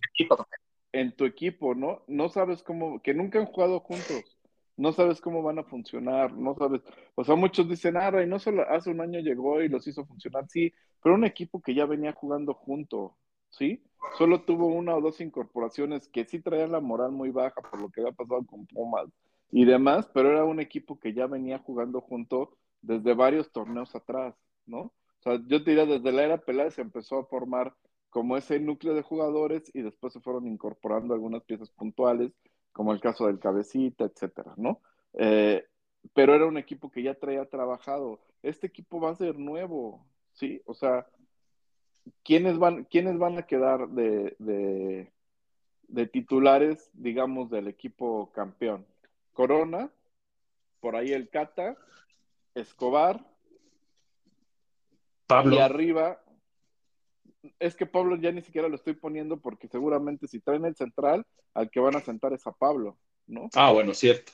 en, tu equipo, ¿no? No sabes cómo, que nunca han jugado juntos, no sabes cómo van a funcionar, no sabes, o sea, muchos dicen, ah, Reynoso hace un año llegó y los hizo funcionar, sí, pero un equipo que ya venía jugando junto, ¿sí? Solo tuvo una o dos incorporaciones que sí traían la moral muy baja por lo que había pasado con Pumas y demás, pero era un equipo que ya venía jugando junto desde varios torneos atrás, ¿no? O sea, yo te diría, desde la era Peláez se empezó a formar como ese núcleo de jugadores y después se fueron incorporando algunas piezas puntuales, como el caso del cabecita, etcétera, ¿no? Eh, pero era un equipo que ya traía trabajado. Este equipo va a ser nuevo, ¿sí? O sea, ¿quiénes van, quiénes van a quedar de, de, de titulares, digamos, del equipo campeón? Corona, por ahí el Cata, Escobar, Pablo. y arriba, es que Pablo ya ni siquiera lo estoy poniendo porque seguramente si traen el central, al que van a sentar es a Pablo, ¿no? Ah, bueno, cierto.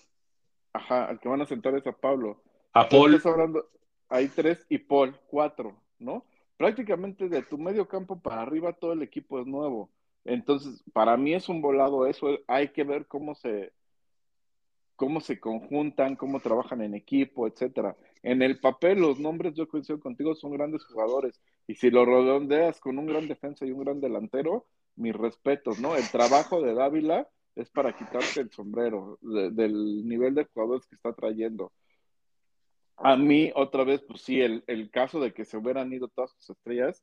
Ajá, al que van a sentar es a Pablo. A Paul. Estás hablando, hay tres y Paul, cuatro, ¿no? Prácticamente de tu medio campo para arriba todo el equipo es nuevo. Entonces, para mí es un volado eso. Hay que ver cómo se, cómo se conjuntan, cómo trabajan en equipo, etcétera. En el papel, los nombres, yo coincido contigo, son grandes jugadores. Y si lo redondeas con un gran defensa y un gran delantero, mis respetos, ¿no? El trabajo de Dávila es para quitarte el sombrero de- del nivel de jugadores que está trayendo. A mí, otra vez, pues sí, el, el caso de que se hubieran ido todas sus estrellas,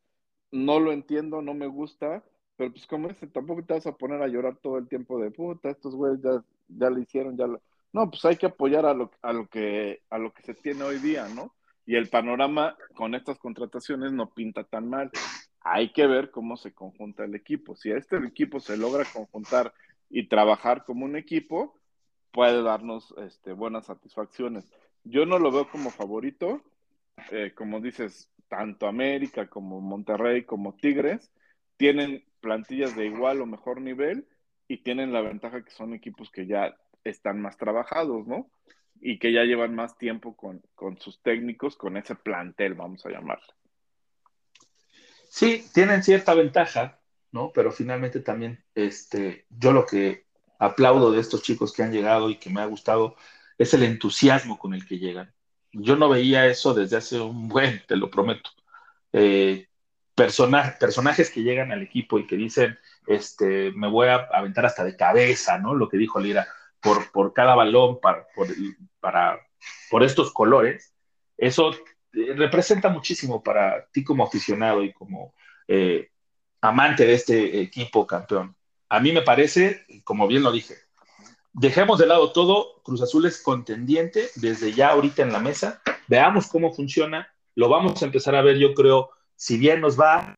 no lo entiendo, no me gusta, pero pues como ese, tampoco te vas a poner a llorar todo el tiempo de puta, estos güeyes ya, ya lo hicieron, ya lo... No, pues hay que apoyar a lo, a lo que, a lo que se tiene hoy día, ¿no? Y el panorama con estas contrataciones no pinta tan mal. Hay que ver cómo se conjunta el equipo. Si este equipo se logra conjuntar y trabajar como un equipo, puede darnos este, buenas satisfacciones. Yo no lo veo como favorito, eh, como dices, tanto América como Monterrey como Tigres tienen plantillas de igual o mejor nivel y tienen la ventaja que son equipos que ya están más trabajados, ¿no? Y que ya llevan más tiempo con, con sus técnicos, con ese plantel, vamos a llamarlo. Sí, tienen cierta ventaja, ¿no? Pero finalmente también, este, yo lo que aplaudo de estos chicos que han llegado y que me ha gustado es el entusiasmo con el que llegan. Yo no veía eso desde hace un buen, te lo prometo. Eh, persona- personajes que llegan al equipo y que dicen, este, me voy a aventar hasta de cabeza, ¿no? Lo que dijo Lira, por, por cada balón, para, por, para, por estos colores, eso eh, representa muchísimo para ti como aficionado y como eh, amante de este equipo campeón. A mí me parece, como bien lo dije, dejemos de lado todo, Cruz Azul es contendiente desde ya ahorita en la mesa, veamos cómo funciona, lo vamos a empezar a ver, yo creo, si bien nos va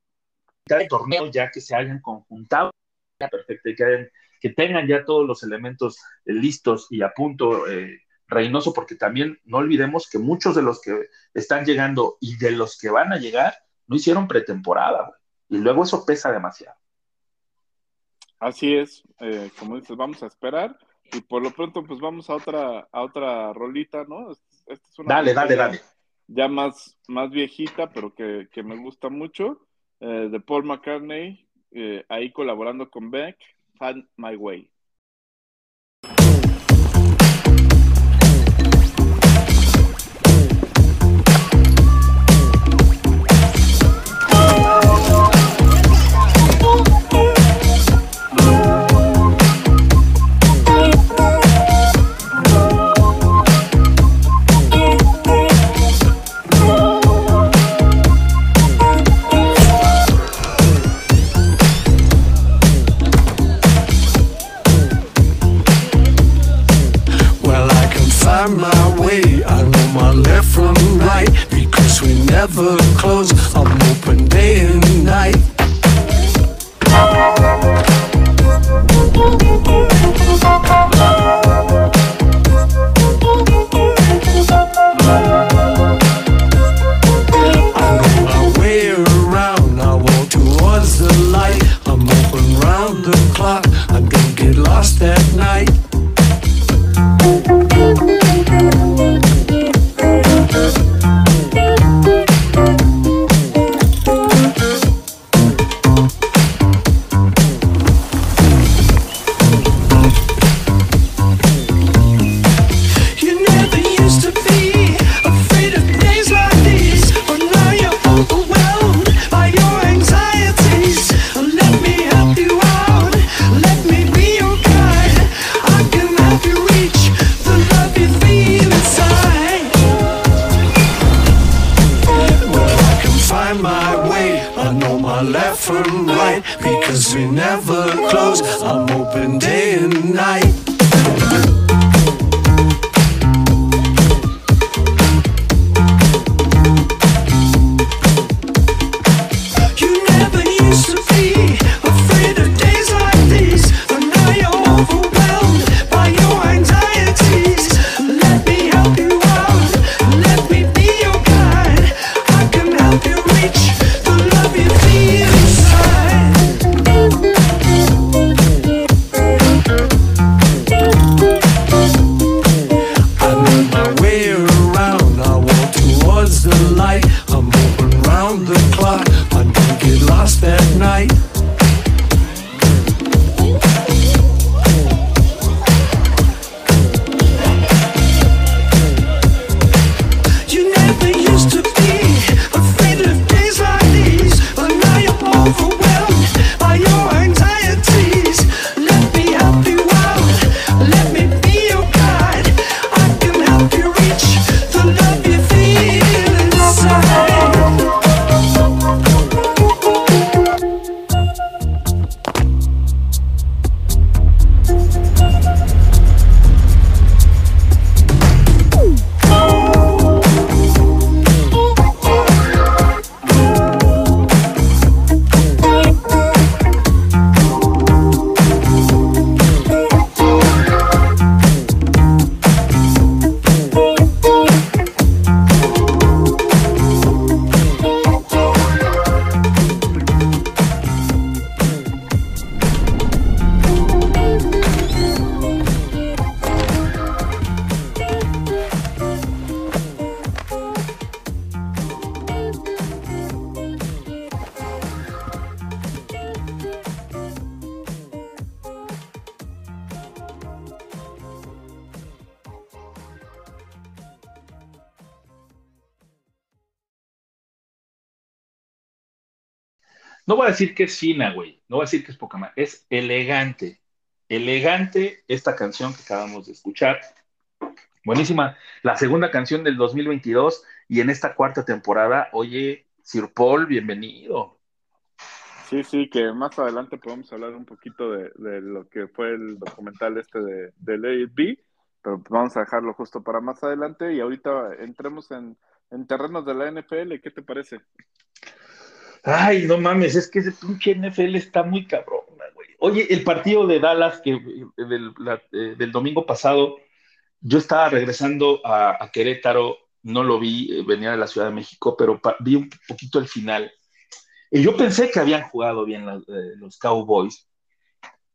el torneo ya que se hayan conjuntado, perfecto, y que, hayan- que tengan ya todos los elementos eh, listos y a punto, eh, Reynoso, porque también no olvidemos que muchos de los que están llegando y de los que van a llegar no hicieron pretemporada, y luego eso pesa demasiado. Así es, eh, como dices, vamos a esperar y por lo pronto pues vamos a otra, a otra rolita, ¿no? Es- Esta es una Dale, dale, dale. Ya más, más viejita, pero que, que me gusta mucho, eh, de Paul McCartney, eh, ahí colaborando con Beck, Find My Way. Decir que es fina, güey. No voy a decir que es poca más. Es elegante. Elegante esta canción que acabamos de escuchar. Buenísima. La segunda canción del 2022 y en esta cuarta temporada, oye, Sir Paul, bienvenido. Sí, sí, que más adelante podemos hablar un poquito de, lo que fue el documental este de, It Be, pero vamos a dejarlo justo para más adelante y ahorita entremos en, en terrenos de la NFL, ¿qué te parece? Ay, no mames, es que ese pinche NFL está muy cabrón, güey. Oye, el partido de Dallas que, del, la- eh, del domingo pasado, yo estaba regresando a, a Querétaro, no lo vi, eh, venía de la Ciudad de México, pero pa- vi un poquito el final. Y yo pensé que habían jugado bien la- eh, los Cowboys.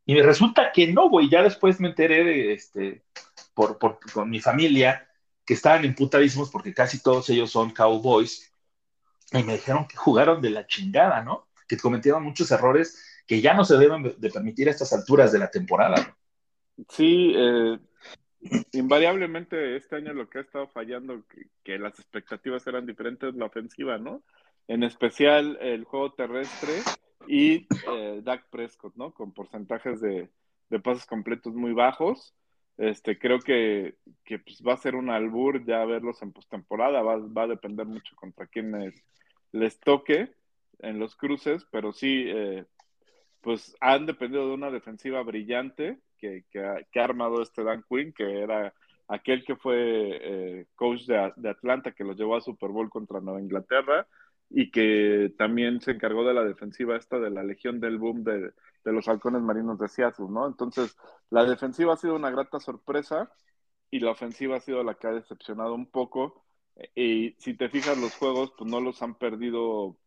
Y me resulta que no, güey. Ya después me enteré de, este, por, por- con mi familia que estaban emputadísimos porque casi todos ellos son Cowboys. Y me dijeron que jugaron de la chingada, ¿no? Que cometieron muchos errores que ya no se deben de permitir a estas alturas de la temporada. ¿no? Sí, eh, invariablemente este año lo que ha estado fallando, que, las expectativas eran diferentes, la ofensiva, ¿no? En especial el juego terrestre y eh, Dak Prescott, ¿no? Con porcentajes de, de pases completos muy bajos. Este, creo que, que pues, va a ser un albur ya verlos en postemporada, va, va a depender mucho contra quienes les toque en los cruces, pero sí, eh, pues han dependido de una defensiva brillante que, que, ha, que armado este Dan Quinn, que era aquel que fue eh, coach de, de, Atlanta, que los llevó a Super Bowl contra Nueva Inglaterra y que también se encargó de la defensiva esta de la Legión del Boom de, de los halcones marinos de Seattle, ¿no? Entonces, la defensiva ha sido una grata sorpresa y la ofensiva ha sido la que ha decepcionado un poco. Y si te fijas, los juegos, pues no los han perdido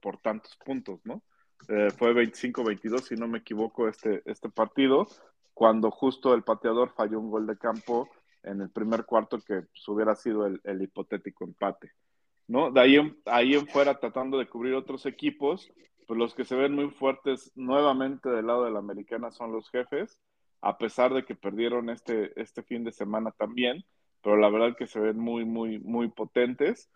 por, tantos puntos, ¿no? Eh, fue 25-22, si no me equivoco, este, este partido, cuando justo el pateador falló un gol de campo en el primer cuarto que pues, hubiera sido el, el, hipotético empate, ¿no? De ahí en, ahí en fuera, tratando de cubrir otros equipos, pues los que se ven muy fuertes nuevamente del lado de la americana son los jefes, a pesar de que perdieron este, este fin de semana también, pero la verdad que se ven muy, muy, muy potentes.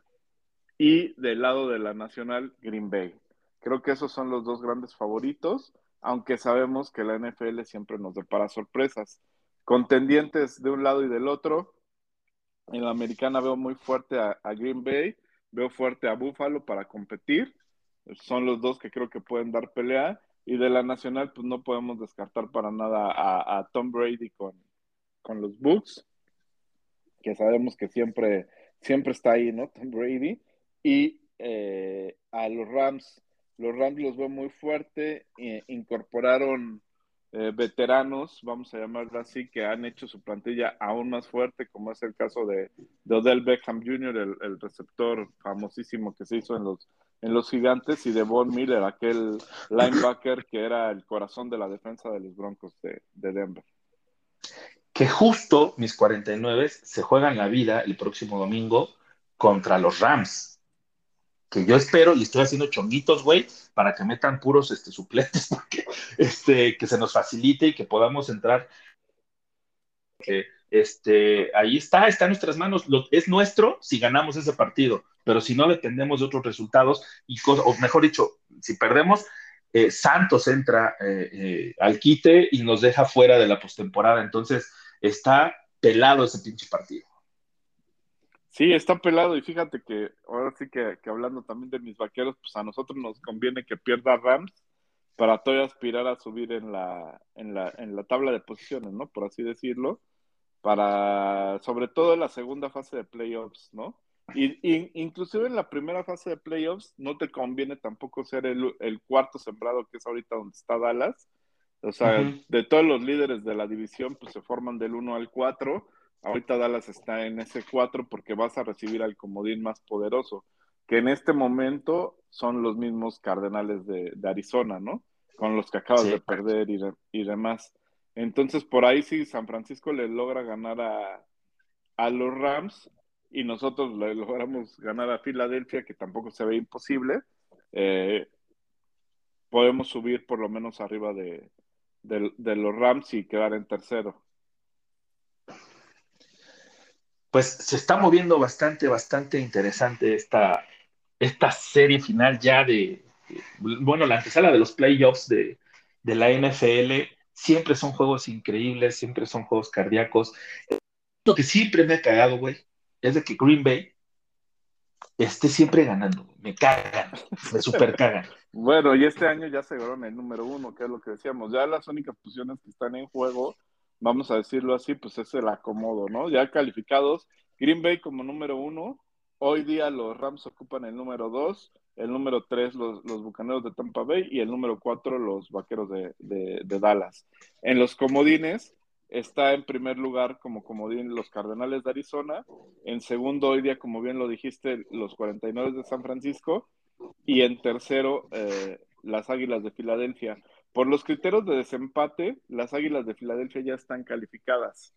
Y del lado de la nacional, Green Bay. Creo que esos son los dos grandes favoritos, aunque sabemos que la NFL siempre nos depara sorpresas. Contendientes de un lado y del otro. En la americana veo muy fuerte a, a Green Bay, veo fuerte a Buffalo para competir. Son los dos que creo que pueden dar pelea. Y de la nacional, pues no podemos descartar para nada a, a Tom Brady con, con los Bucks, que sabemos que siempre, siempre está ahí, ¿no? Tom Brady. Y eh, a los Rams, los Rams los veo muy fuerte, eh, incorporaron eh, veteranos, vamos a llamarlo así, que han hecho su plantilla aún más fuerte, como es el caso de, de Odell Beckham Jr., el, el receptor famosísimo que se hizo en los en los gigantes y de Von Miller, aquel linebacker que era el corazón de la defensa de los Broncos de, de Denver. Que justo mis 49 se juegan la vida el próximo domingo contra los Rams. Que yo espero y estoy haciendo chonguitos, güey, para que metan puros este, suplentes, porque este, que se nos facilite y que podamos entrar. Este, ahí está, está en nuestras manos. Lo, es nuestro si ganamos ese partido, pero si no dependemos de otros resultados, y o mejor dicho, si perdemos, eh, Santos entra eh, eh, al quite y nos deja fuera de la postemporada. Entonces, está pelado ese pinche partido. Sí, está pelado y fíjate que ahora sí que, hablando también de mis vaqueros, pues a nosotros nos conviene que pierda Rams para todavía aspirar a subir en la, en la, en la tabla de posiciones, ¿no? Por así decirlo, para, sobre todo en la segunda fase de playoffs, ¿no? Y, inclusive en la primera fase de playoffs no te conviene tampoco ser el, el, cuarto sembrado que es ahorita donde está Dallas. O sea, uh -huh. de todos los líderes de la división, pues se forman del 1 al 4. Ahorita Dallas está en ese 4 porque vas a recibir al comodín más poderoso, que en este momento son los mismos Cardenales de, de Arizona, ¿no? Con los que acabas sí, de perder y, de, y demás. Entonces, por ahí sí, San Francisco le logra ganar a, a los Rams, y nosotros le logramos ganar a Filadelfia, que tampoco se ve imposible, eh, podemos subir por lo menos arriba de, de, los Rams y quedar en tercero. Pues se está moviendo bastante, bastante interesante esta, esta serie final ya de, bueno, la antesala de los playoffs de, de la NFL. Siempre son juegos increíbles, siempre son juegos cardíacos. Lo que siempre me ha cagado, güey, es de que Green Bay esté siempre ganando. Me cagan, me super cagan. bueno, y este año ya se ganaron el número uno, que es lo que decíamos. Ya las únicas posiciones que están en juego, vamos a decirlo así, pues es el acomodo, ¿no? Ya calificados, Green Bay como número uno. Hoy día los Rams ocupan el número dos, el número tres los, los Bucaneros de Tampa Bay y el número cuatro los Vaqueros de, de, de Dallas. En los comodines, está en primer lugar como comodín los Cardenales de Arizona, en segundo hoy día, como bien lo dijiste, los 49 de San Francisco, y en tercero eh, las Águilas de Filadelfia. Por los criterios de desempate, las Águilas de Filadelfia ya están calificadas.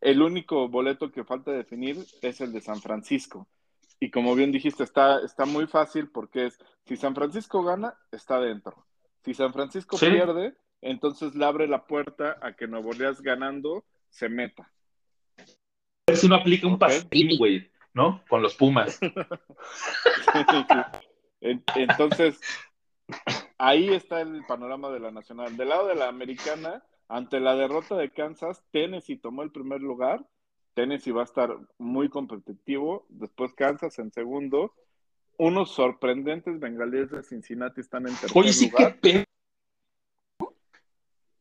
El único boleto que falta definir es el de San Francisco. Y como bien dijiste, está, está muy fácil porque es, si San Francisco gana, está dentro. Si San Francisco ¿Sí? pierde, entonces le abre la puerta a que Nuevo Orleans ganando se meta. A ver si no aplica un okay. pastín, güey, ¿no? Con los Pumas. entonces, ahí está el panorama de la nacional. Del lado de la americana, ante la derrota de Kansas, Tennessee tomó el primer lugar. Tennessee va a estar muy competitivo. Después Kansas en segundo. Unos sorprendentes bengalíes de Cincinnati están en tercer Oye, sí, lugar. qué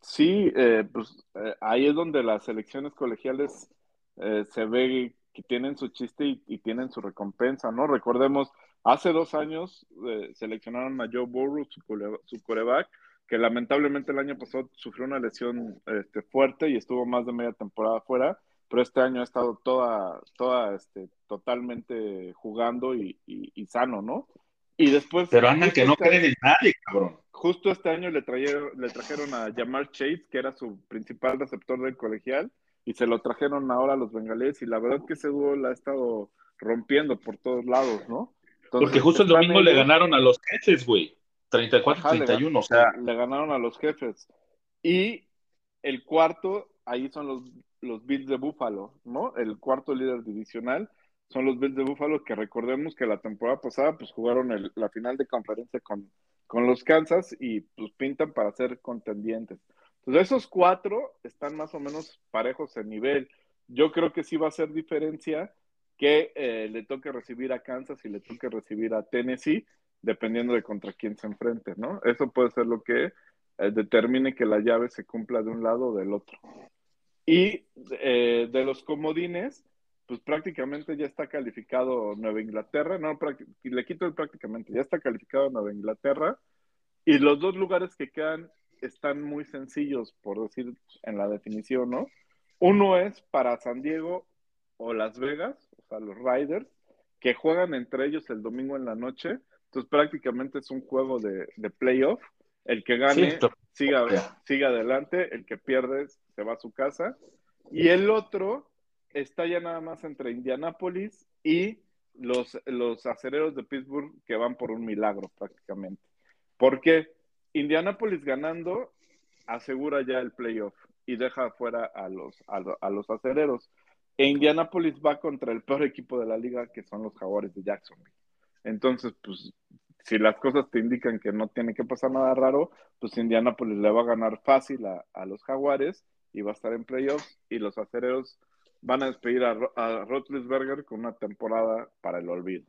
Sí, eh, pues eh, ahí es donde las selecciones colegiales eh, se ve que tienen su chiste y, y, tienen su recompensa, ¿no? Recordemos, hace dos años eh, seleccionaron a Joe Burrow, su, su coreback, que lamentablemente el año pasado sufrió una lesión este, fuerte y estuvo más de media temporada fuera, pero este año ha estado toda, toda este, totalmente jugando y, y, y sano, ¿no? Y después... Pero andan que no este creen en nadie, cabrón justo este año le trajeron, le trajeron a Jamar Chase, que era su principal receptor del colegial, y se lo trajeron ahora a los bengalíes, y la verdad que ese dúo la ha estado rompiendo por todos lados, ¿no? Entonces, Porque justo el domingo ellos... le ganaron a los jefes, güey. 34-31, o sea. Le ganaron a los jefes. Y el cuarto, ahí son los, los Bills de Búfalo, ¿no? El cuarto líder divisional son los Bills de Búfalo, que recordemos que la temporada pasada, pues jugaron el, la final de conferencia con, con los Kansas y pues pintan para ser contendientes. Entonces esos cuatro están más o menos parejos en nivel. Yo creo que sí va a ser diferencia que eh, le toque recibir a Kansas y le toque recibir a Tennessee, dependiendo de contra quién se enfrente, ¿no? Eso puede ser lo que eh, determine que la llave se cumpla de un lado o del otro. Y eh, de los comodines, pues prácticamente ya está calificado Nueva Inglaterra, no, le quito el prácticamente, ya está calificado Nueva Inglaterra, y los dos lugares que quedan están muy sencillos, por decir en la definición, ¿no? Uno es para San Diego o Las Vegas, o sea, los Riders, que juegan entre ellos el domingo en la noche, entonces prácticamente es un juego de, de playoff, el que gane Sí, siga, adelante, el que pierde se va a su casa. Y el otro está ya nada más entre Indianápolis y los, los acereros de Pittsburgh que van por un milagro prácticamente. Porque Indianápolis ganando asegura ya el playoff y deja afuera a los, a, a los acereros. E Indianápolis va contra el peor equipo de la liga que son los jaguares de Jacksonville. Entonces, pues, si las cosas te indican que no tiene que pasar nada raro, pues Indianapolis le va a ganar fácil a, a los Jaguares y va a estar en playoffs y los acereros van a despedir a, a Roethlisberger con una temporada para el olvido.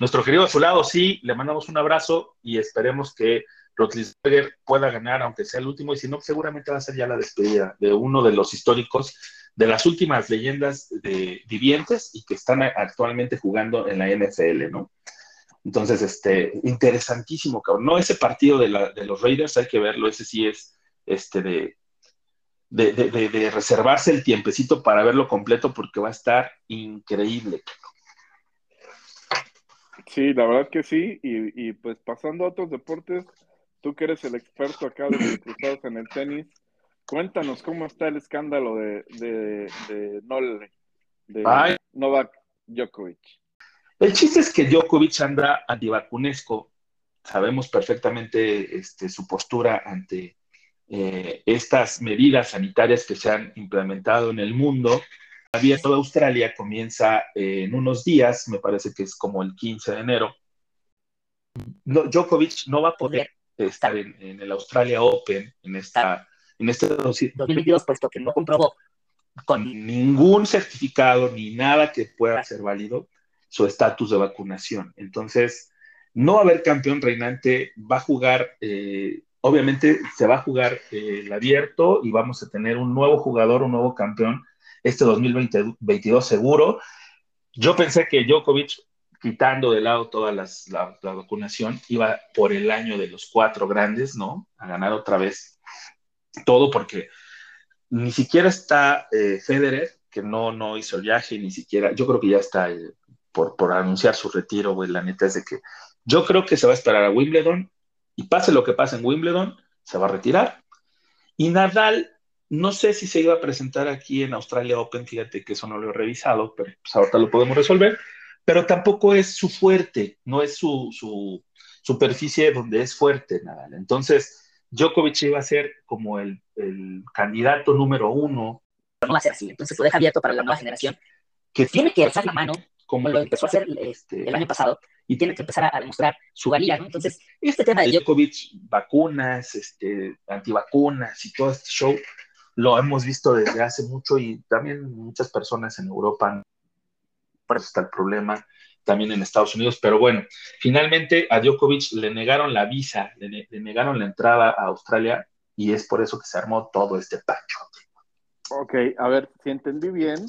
Nuestro querido Azulado, sí, le mandamos un abrazo y esperemos que Rotlisberger pueda ganar, aunque sea el último, y si no, seguramente va a ser ya la despedida de uno de los históricos, de las últimas leyendas de vivientes y que están actualmente jugando en la NFL, ¿no? Entonces, este, interesantísimo, cabrón. No, ese partido de los Raiders hay que verlo, ese sí es este de, de, de- de- de reservarse el tiempecito para verlo completo porque va a estar increíble. Sí, la verdad que sí. Y, y, pues pasando a otros deportes, tú que eres el experto acá de los cruzados en el tenis, cuéntanos cómo está el escándalo de, de, de Nole, de. Novak Djokovic. El chiste es que Djokovic anda antivacunesco. Sabemos perfectamente este, su postura ante eh, estas medidas sanitarias que se han implementado en el mundo. Abierto de Australia comienza eh, en unos días, me parece que es como el 15 de enero. No, Djokovic no va a poder estar en, en el Australia Open en, esta, en este 2022, puesto que no comprobó con ningún certificado ni nada que pueda ser válido su estatus de vacunación. Entonces, no va a haber campeón reinante, va a jugar, eh, obviamente se va a jugar eh, el abierto y vamos a tener un nuevo jugador, un nuevo campeón este 2022 seguro. Yo pensé que Djokovic, quitando de lado toda la, vacunación, iba por el año de los cuatro grandes, ¿no? A ganar otra vez todo porque ni siquiera está eh, Federer, que no, no hizo el viaje, ni siquiera, yo creo que ya está eh, por, por anunciar su retiro, güey, la neta es de que yo creo que se va a esperar a Wimbledon y pase lo que pase en Wimbledon, se va a retirar. Y Nadal, no sé si se iba a presentar aquí en Australia Open, fíjate que eso no lo he revisado, pero pues ahorita lo podemos resolver, pero tampoco es su fuerte, no es su, su superficie donde es fuerte Nadal. Entonces, Djokovic iba a ser como el, el candidato número uno. No va a ser así, entonces lo deja abierto para la nueva generación, que tiene que alzar la mano como lo empezó a hacer este, el año pasado, y tiene que empezar a, demostrar su valía, ¿no? Entonces, este tema de Djokovic, vacunas, este, antivacunas y todo este show, lo hemos visto desde hace mucho y también muchas personas en Europa, por eso está el problema, también en Estados Unidos, pero bueno, finalmente a Djokovic le negaron la visa, le, le negaron la entrada a Australia y es por eso que se armó todo este pacho. Ok, a ver, si entendí bien,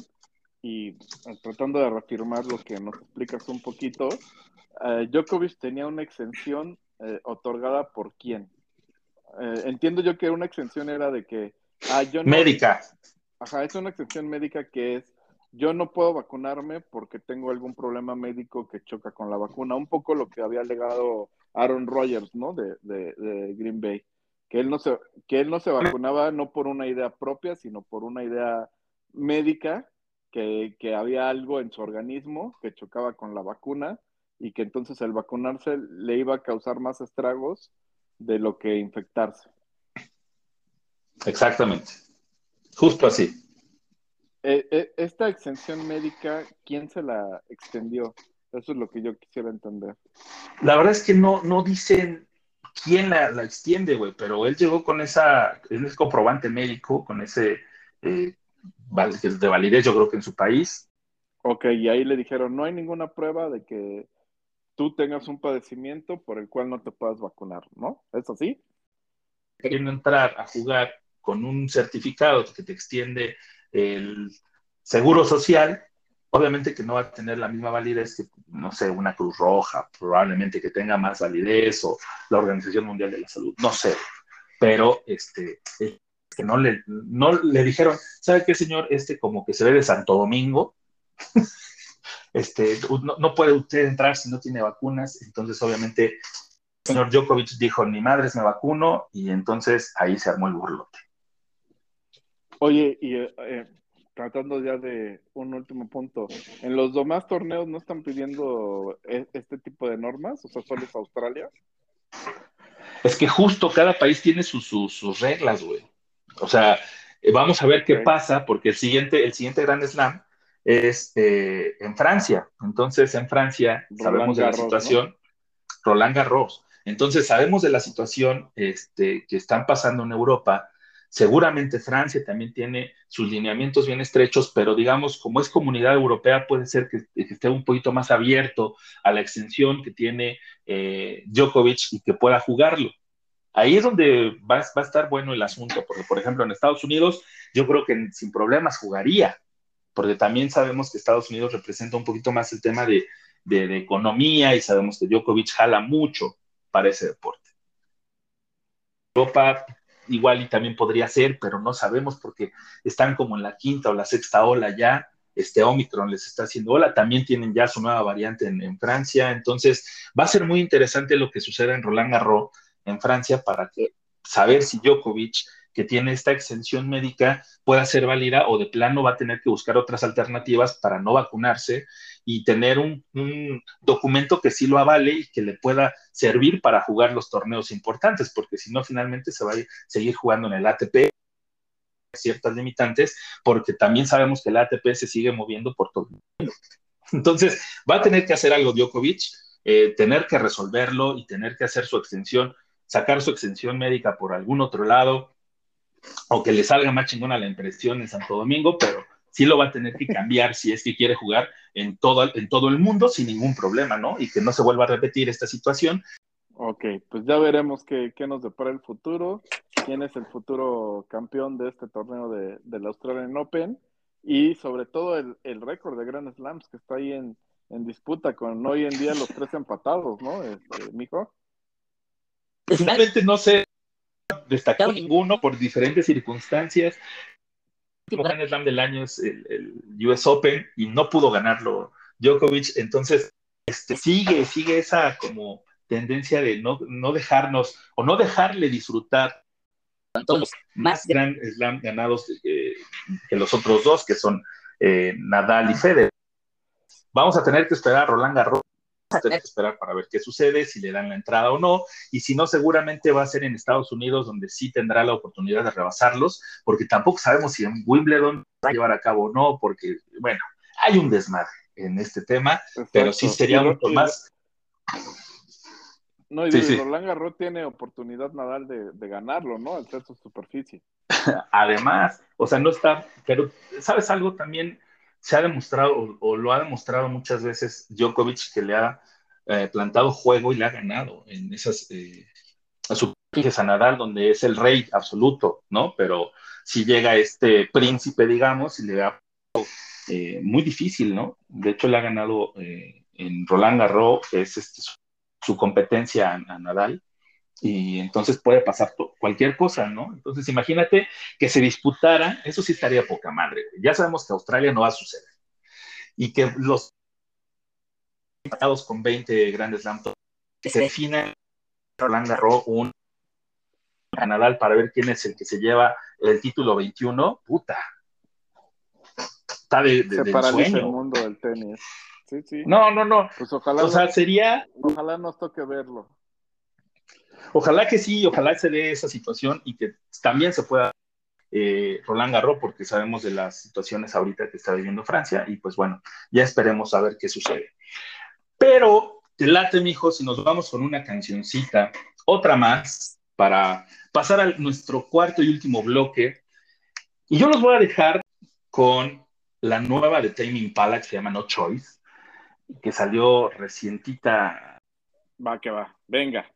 y tratando de reafirmar lo que nos explicas un poquito, eh, Djokovic tenía una exención eh, otorgada por quién. Eh, entiendo yo que una exención era de que... Ah, yo no, médica. Ajá, es una exención médica que es, yo no puedo vacunarme porque tengo algún problema médico que choca con la vacuna. Un poco lo que había alegado Aaron Rodgers, ¿no? De, de, de Green Bay. Que él, no se, que él no se vacunaba no por una idea propia, sino por una idea médica que, que, había algo en su organismo que chocaba con la vacuna y que entonces el vacunarse le iba a causar más estragos de lo que infectarse. Exactamente. Justo así. Eh, eh, esta extensión médica, ¿quién se la extendió? Eso es lo que yo quisiera entender. La verdad es que no, no dicen quién la, la extiende, güey, pero él llegó con esa, ese comprobante médico, con ese eh, de validez, yo creo que en su país. Ok, y ahí le dijeron, no hay ninguna prueba de que tú tengas un padecimiento por el cual no te puedas vacunar, ¿no? ¿Es así? queriendo entrar a jugar con un certificado que te extiende el seguro social, obviamente que no va a tener la misma validez que, no sé, una Cruz Roja, probablemente que tenga más validez o la Organización Mundial de la Salud, no sé, pero este, que no le, no le dijeron, ¿sabe qué, señor? Este como que se ve de Santo Domingo, este, no, no, puede usted entrar si no tiene vacunas, entonces obviamente el señor Djokovic dijo, ni madres me vacuno, y entonces ahí se armó el burlote. Oye, y eh, tratando ya de un último punto, ¿en los demás torneos no están pidiendo e, este tipo de normas? O sea, solo es Australia. Es que justo cada país tiene sus, sus, sus reglas, güey. O sea, eh, vamos a ver qué pasa, porque el siguiente, el siguiente Grand Slam es eh, en Francia. Entonces, en Francia Roland sabemos Garros, de la situación, ¿no? Roland Garros. Entonces, sabemos de la situación este, que están pasando en Europa. Seguramente Francia también tiene sus lineamientos bien estrechos, pero digamos, como es comunidad europea, puede ser que, que esté un poquito más abierto a la extensión que tiene eh, Djokovic y que pueda jugarlo. Ahí es donde va, a estar bueno el asunto, porque por ejemplo en Estados Unidos yo creo que sin problemas jugaría, porque también sabemos que Estados Unidos representa un poquito más el tema de economía y sabemos que Djokovic jala mucho para ese deporte. Europa igual y también podría ser, pero no sabemos porque están como en la quinta o la sexta ola ya, este Omicron les está haciendo ola, también tienen ya su nueva variante en, en Francia, entonces va a ser muy interesante lo que suceda en Roland Garros en Francia para que saber si Djokovic, que tiene esta exención médica, pueda ser válida o de plano va a tener que buscar otras alternativas para no vacunarse y tener un, documento que sí lo avale y que le pueda servir para jugar los torneos importantes, porque si no, finalmente se va a seguir jugando en el ATP ciertas limitantes, porque también sabemos que el ATP se sigue moviendo por todo el mundo. Entonces, va a tener que hacer algo Djokovic, eh, tener que resolverlo y tener que hacer su extensión sacar su extensión médica por algún otro lado, o que le salga más chingona la impresión en Santo Domingo, pero sí lo va a tener que cambiar si es que quiere jugar en todo, en todo el mundo sin ningún problema, ¿no? Y que no se vuelva a repetir esta situación. Ok, pues ya veremos qué, qué nos depara el futuro, quién es el futuro campeón de este torneo de, del Australian Open y sobre todo el, el récord de Grand Slams que está ahí en, en, disputa con hoy en día los tres empatados, ¿no? Este, mijo. Finalmente no se destacó ninguno por diferentes circunstancias. El último Grand Slam del año es el, el, US Open y no pudo ganarlo Djokovic, entonces este, sigue, sigue esa como tendencia de no, no dejarnos o no dejarle disfrutar todos los más Grand Slam ganados eh, que los otros dos, que son eh, Nadal y Federer. Vamos a tener que esperar a Roland Garros a tener que esperar para ver qué sucede, si le dan la entrada o no, y si no, seguramente va a ser en Estados Unidos donde sí tendrá la oportunidad de rebasarlos, porque tampoco sabemos si en Wimbledon va a llevar a cabo o no, porque, bueno, hay un desmadre en este tema, Exacto. pero sí sería sí, mucho sí. más... No, y sí, sí. Roland Garros tiene oportunidad Nadal de, de, ganarlo, ¿no? Al ser su superficie. Además, o sea, no está, pero ¿sabes algo también? Se ha demostrado o, lo ha demostrado muchas veces Djokovic que le ha eh, plantado juego y le ha ganado en esas eh, superficies a Nadal donde es el rey absoluto, ¿no? Pero si llega este príncipe, digamos, y le ha eh, muy difícil, ¿no? De hecho, le ha ganado eh, en Roland Garros, que es este, su, competencia a Nadal, y entonces puede pasar cualquier cosa, ¿no? Entonces imagínate que se disputara, eso sí estaría poca madre. Ya sabemos que Australia no va a suceder. Y que los empatados con 20 grandes Slam se defina Roland Garros un a Nadal para ver quién es el que se lleva el título 21, puta. Está de, de, se paraliza el mundo del tenis. Sí, sí. No, no, no. Pues ojalá. O sea, sería. Ojalá nos toque verlo. Ojalá que sí, ojalá se dé esa situación y que también se pueda eh, Roland Garros, porque sabemos de las situaciones ahorita que está viviendo Francia, y pues bueno, ya esperemos a ver qué sucede. Pero te late, mijo, si nos vamos con una cancioncita, otra más, para pasar a nuestro cuarto y último bloque. Y yo los voy a dejar con la nueva de Tame Impala, que se llama No Choice, que salió recientita. Va, que va. Venga.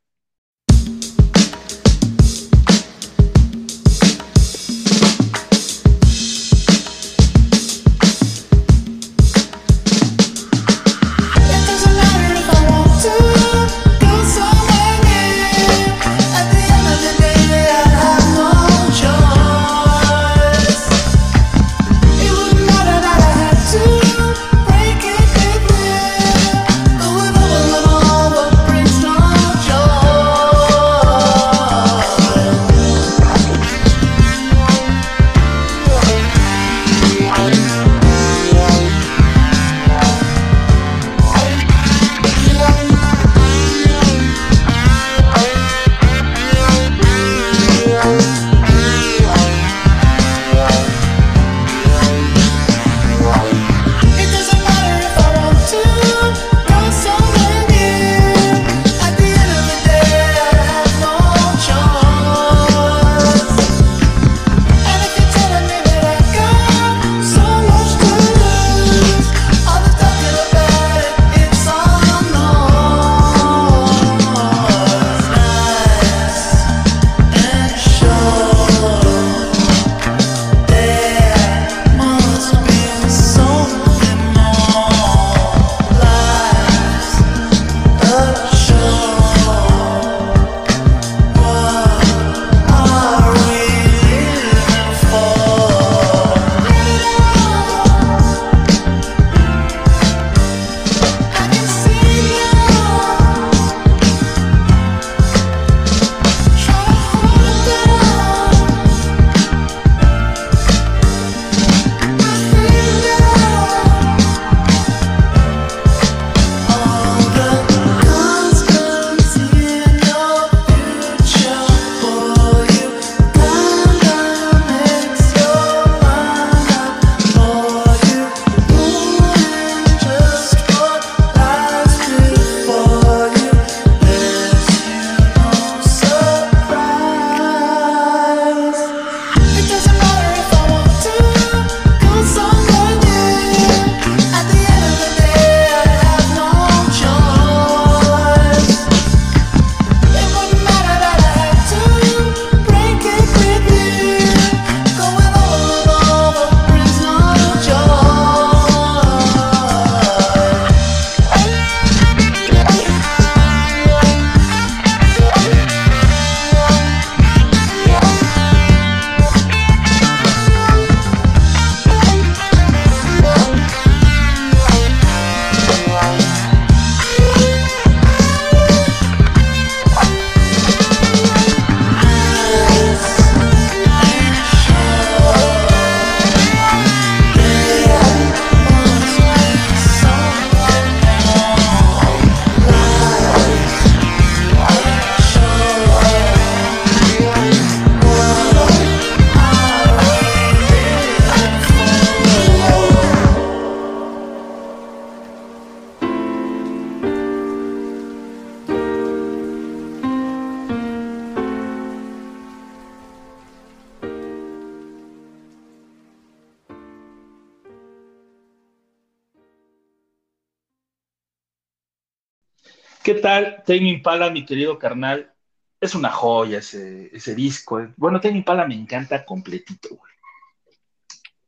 Tal Tame Impala, mi querido carnal? Es una joya ese, ese disco. Bueno, Tame Impala me encanta completito, güey.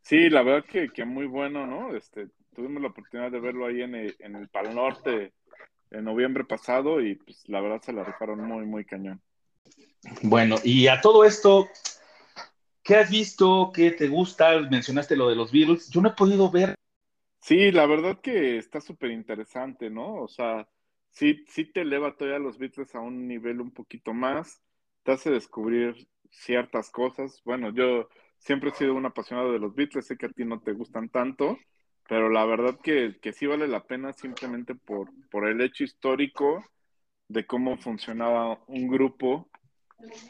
Sí, la verdad que, que muy bueno, ¿no? Este, tuvimos la oportunidad de verlo ahí en el, en el Pal Norte en noviembre pasado y pues la verdad se la rifaron muy, muy cañón. Bueno, y a todo esto, ¿qué has visto? ¿Qué te gusta? Mencionaste lo de los Beatles. Yo no he podido ver. Sí, la verdad que está súper interesante, ¿no? O sea, sí, sí te eleva todavía los Beatles a un nivel un poquito más, te hace descubrir ciertas cosas. Bueno, yo siempre he sido un apasionado de los Beatles, sé que a ti no te gustan tanto, pero la verdad que, que sí vale la pena simplemente por, por el hecho histórico de cómo funcionaba un grupo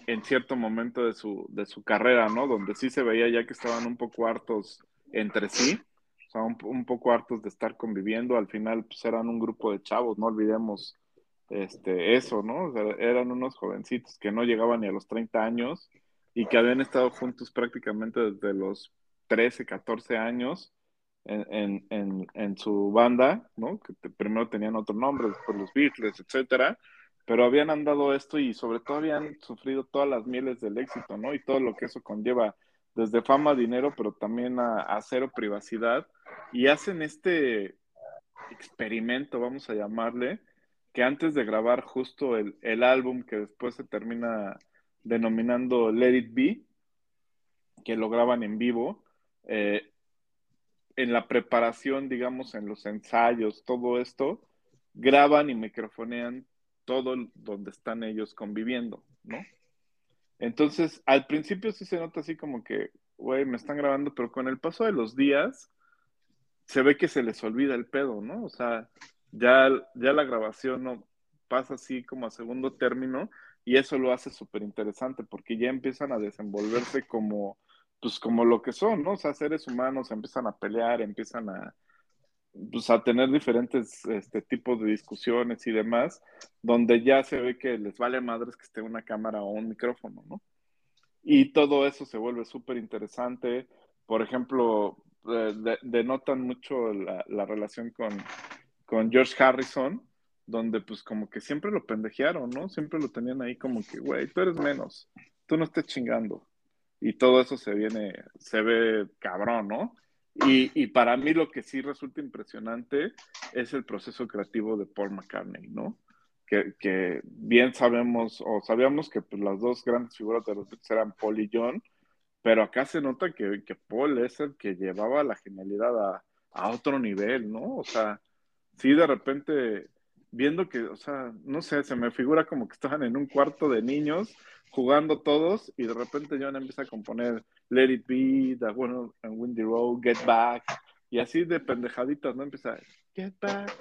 en cierto momento de su, de su carrera, ¿no? Donde sí se veía ya que estaban un poco hartos entre sí, o sea, un, un poco hartos de estar conviviendo, al final pues eran un grupo de chavos, no olvidemos este, eso, ¿no? O sea, eran unos jovencitos que no llegaban ni a los 30 años y que habían estado juntos prácticamente desde los 13, 14 años en, en, en, en su banda, ¿no? Que primero tenían otro nombre, después los Beatles, etcétera, pero habían andado esto y sobre todo habían sufrido todas las mieles del éxito, ¿no? Y todo lo que eso conlleva, desde fama, dinero, pero también a, cero privacidad, y hacen este experimento, vamos a llamarle, que antes de grabar justo el, el álbum que después se termina denominando Let It Be, que lo graban en vivo, eh, en la preparación, digamos, en los ensayos, todo esto, graban y microfonean todo donde están ellos conviviendo, ¿no? Entonces, al principio sí se nota así como que, güey, me están grabando, pero con el paso de los días se ve que se les olvida el pedo, ¿no? O sea, ya, ya la grabación no pasa así como a segundo término y eso lo hace súper interesante porque ya empiezan a desenvolverse como, pues como lo que son, ¿no? O sea, seres humanos empiezan a pelear, empiezan a, pues a tener diferentes este, tipos de discusiones y demás, donde ya se ve que les vale madres que esté una cámara o un micrófono, ¿no? Y todo eso se vuelve súper interesante. Por ejemplo, eh, de- denotan mucho la, la relación con, con George Harrison, donde pues como que siempre lo pendejearon, ¿no? Siempre lo tenían ahí como que, güey, tú eres menos, tú no estés chingando. Y todo eso se viene, se ve cabrón, ¿no? Y, para mí lo que sí resulta impresionante es el proceso creativo de Paul McCartney, ¿no? Que, que bien sabemos, o sabíamos que pues, las dos grandes figuras de los Beatles eran Paul y John, pero acá se nota que, que Paul es el que llevaba la genialidad a, a otro nivel, ¿no? O sea, sí de repente viendo que, o sea, no sé, se me figura como que estaban en un cuarto de niños jugando todos y de repente John empieza a componer Let It Be, The One and Windy Road, Get Back y así de pendejaditas, ¿no? Empieza Get Back,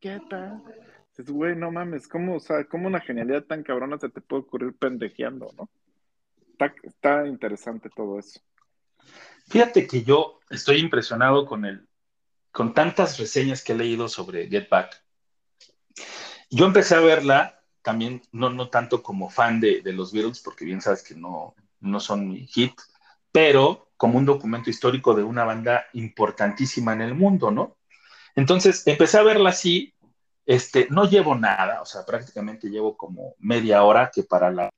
Get Back. Dices, güey, no mames, ¿cómo, o sea, cómo una genialidad tan cabrona se te puede ocurrir pendejeando, ¿no? Está, está interesante todo eso. Fíjate que yo estoy impresionado con el, con tantas reseñas que he leído sobre Get Back. Yo empecé a verla también, no, no tanto como fan de, de los Beatles, porque bien sabes que no, no son mi hit, pero como un documento histórico de una banda importantísima en el mundo, ¿no? Entonces, empecé a verla así, este, no llevo nada, o sea, prácticamente llevo como media hora, que para las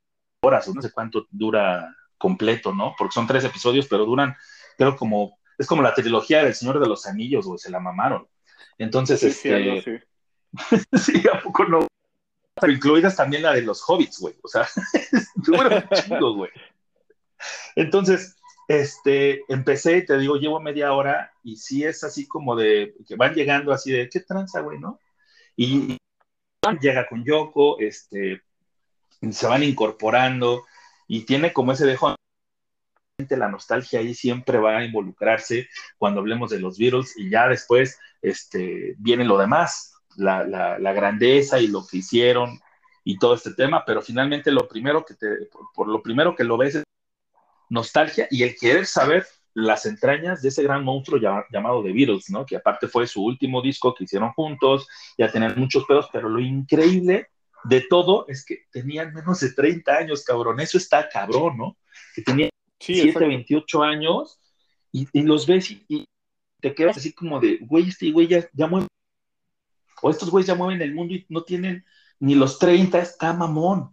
horas, o no sé cuánto dura completo, ¿no? Porque son tres episodios, pero duran, creo como, es como la trilogía del Señor de los Anillos, güey, se la mamaron. Entonces, Sí, sí, este, así. sí, ¿a poco no? Incluidas también la de los hobbits, güey, o sea, chingo, güey. Entonces, este, empecé, te digo, llevo media hora y sí es así como de, que van llegando así de, ¿qué tranza, güey, no? Y, y llega con Yoko, este, se van incorporando y tiene como ese dejo, la nostalgia ahí siempre va a involucrarse cuando hablemos de los Beatles y ya después este, viene lo demás, la, la, la grandeza y lo que hicieron y todo este tema, pero finalmente lo primero que te, por, por lo primero que lo ves es nostalgia y el querer saber las entrañas de ese gran monstruo llam llamado The Beatles, ¿no? Que aparte fue su último disco que hicieron juntos, ya tenían muchos pedos, pero lo increíble de todo es que tenían menos de 30 años, cabrón. Eso está cabrón, ¿no? Que tenían Sí, 7, exacto. 28 años y, y los ves y, y te quedas así como de, güey, este güey ya, ya muere. O estos güeyes ya mueven el mundo y no tienen ni los 30, está mamón.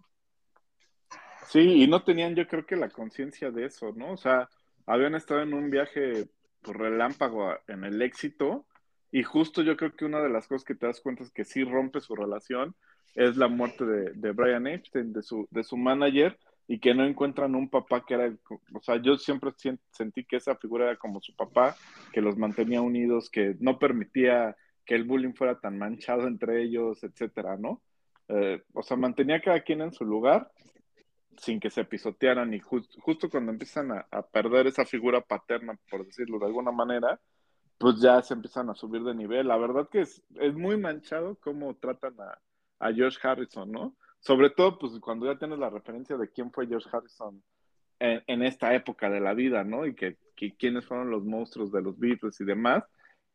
Sí, y no tenían yo creo que la conciencia de eso, ¿no? O sea, habían estado en un viaje por relámpago a- en el éxito y justo yo creo que una de las cosas que te das cuenta es que sí rompe su relación es la muerte de, de Brian Epstein, de su, de su manager, y que no encuentran un papá que era, o sea, yo siempre sentí que esa figura era como su papá, que los mantenía unidos, que no permitía que el bullying fuera tan manchado entre ellos, etcétera, ¿no? Eh, o sea, mantenía cada quien en su lugar sin que se pisotearan y ju- justo cuando empiezan a, perder esa figura paterna, por decirlo de alguna manera, pues ya se empiezan a subir de nivel. La verdad que es, muy manchado cómo tratan a, George Harrison, ¿no? Sobre todo, pues cuando ya tienes la referencia de quién fue George Harrison en, en esta época de la vida, ¿no? Y que, que quiénes fueron los monstruos de los Beatles y demás.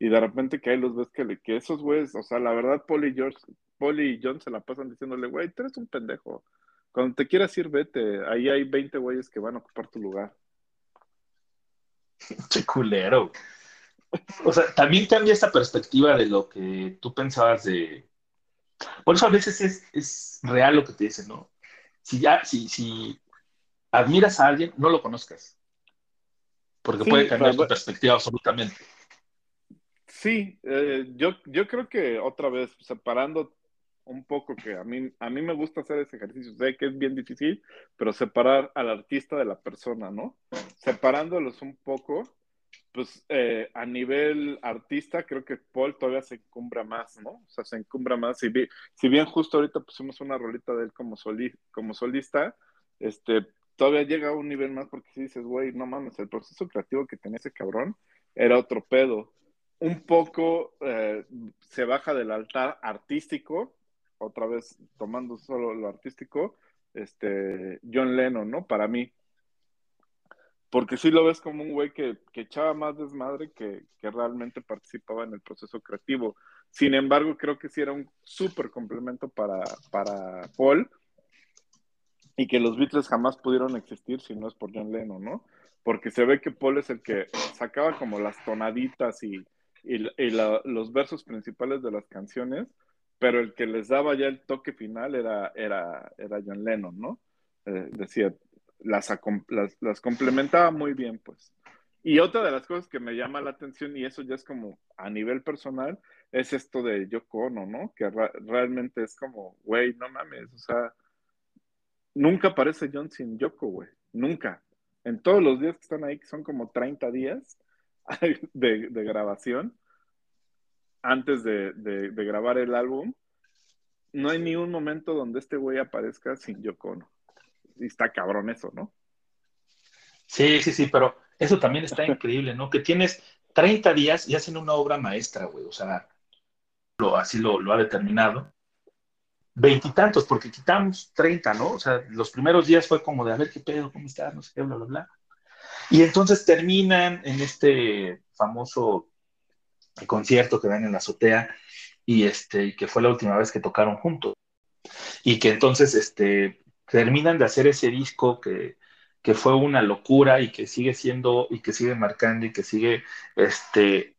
Y de repente que ahí los ves que, le- que esos güeyes, o sea, la verdad, Paul y George, Paul y John se la pasan diciéndole, güey, tú eres un pendejo. Cuando te quieras ir, vete. Ahí hay 20 güeyes que van a ocupar tu lugar. Che culero. O sea, también cambia esta perspectiva de lo que tú pensabas de. Por eso a veces es, es real lo que te dicen, ¿no? Si ya, si, si admiras a alguien, no lo conozcas. Porque Sí, puede cambiar tu perspectiva absolutamente. Sí, eh, yo, yo creo que otra vez, separando un poco, que a mí, a mí me gusta hacer ese ejercicio, sé que es bien difícil, pero separar al artista de la persona, ¿no? Separándolos un poco, pues eh, a nivel artista creo que Paul todavía se encumbra más, ¿no? O sea, se encumbra más. Si, bien justo ahorita pusimos una rolita de él como, soli- como solista, este, todavía llega a un nivel más porque si dices, güey, no mames, el proceso creativo que tenía ese cabrón era otro pedo. Un poco eh, se baja del altar artístico, otra vez tomando solo lo artístico, este, John Lennon, ¿no? Para mí. Porque sí lo ves como un güey que, que echaba más desmadre que, que realmente participaba en el proceso creativo. Sin embargo, creo que sí era un súper complemento para, para Paul y que los Beatles jamás pudieron existir si no es por John Lennon, ¿no? Porque se ve que Paul es el que sacaba como las tonaditas y, y, y la- los versos principales de las canciones, pero el que les daba ya el toque final era, era, era John Lennon, ¿no? Eh, decía, las, las, las complementaba muy bien, pues. Y otra de las cosas que me llama la atención, y eso ya es como a nivel personal, es esto de Yoko Ono, ¿no? Que realmente es como, güey, no mames, o sea, nunca aparece John sin Yoko, güey, nunca. En todos los días que están ahí, que son como 30 días de, de grabación, antes de, de- de grabar el álbum, no hay ni un momento donde este güey aparezca sin Yoko Ono. Y está cabrón eso, ¿no? Sí, sí, sí, pero eso también está increíble, ¿no? Que tienes 30 días y hacen una obra maestra, güey. O sea, lo, así lo, lo ha determinado. Veintitantos, porque quitamos 30, ¿no? O sea, los primeros días fue como de a ver qué pedo, cómo está, no sé qué, bla, bla, bla. Y entonces terminan en este famoso concierto que dan en la azotea y este, que fue la última vez que tocaron juntos. Y que entonces este, terminan de hacer ese disco que, que fue una locura y que sigue siendo y que sigue marcando y que sigue este,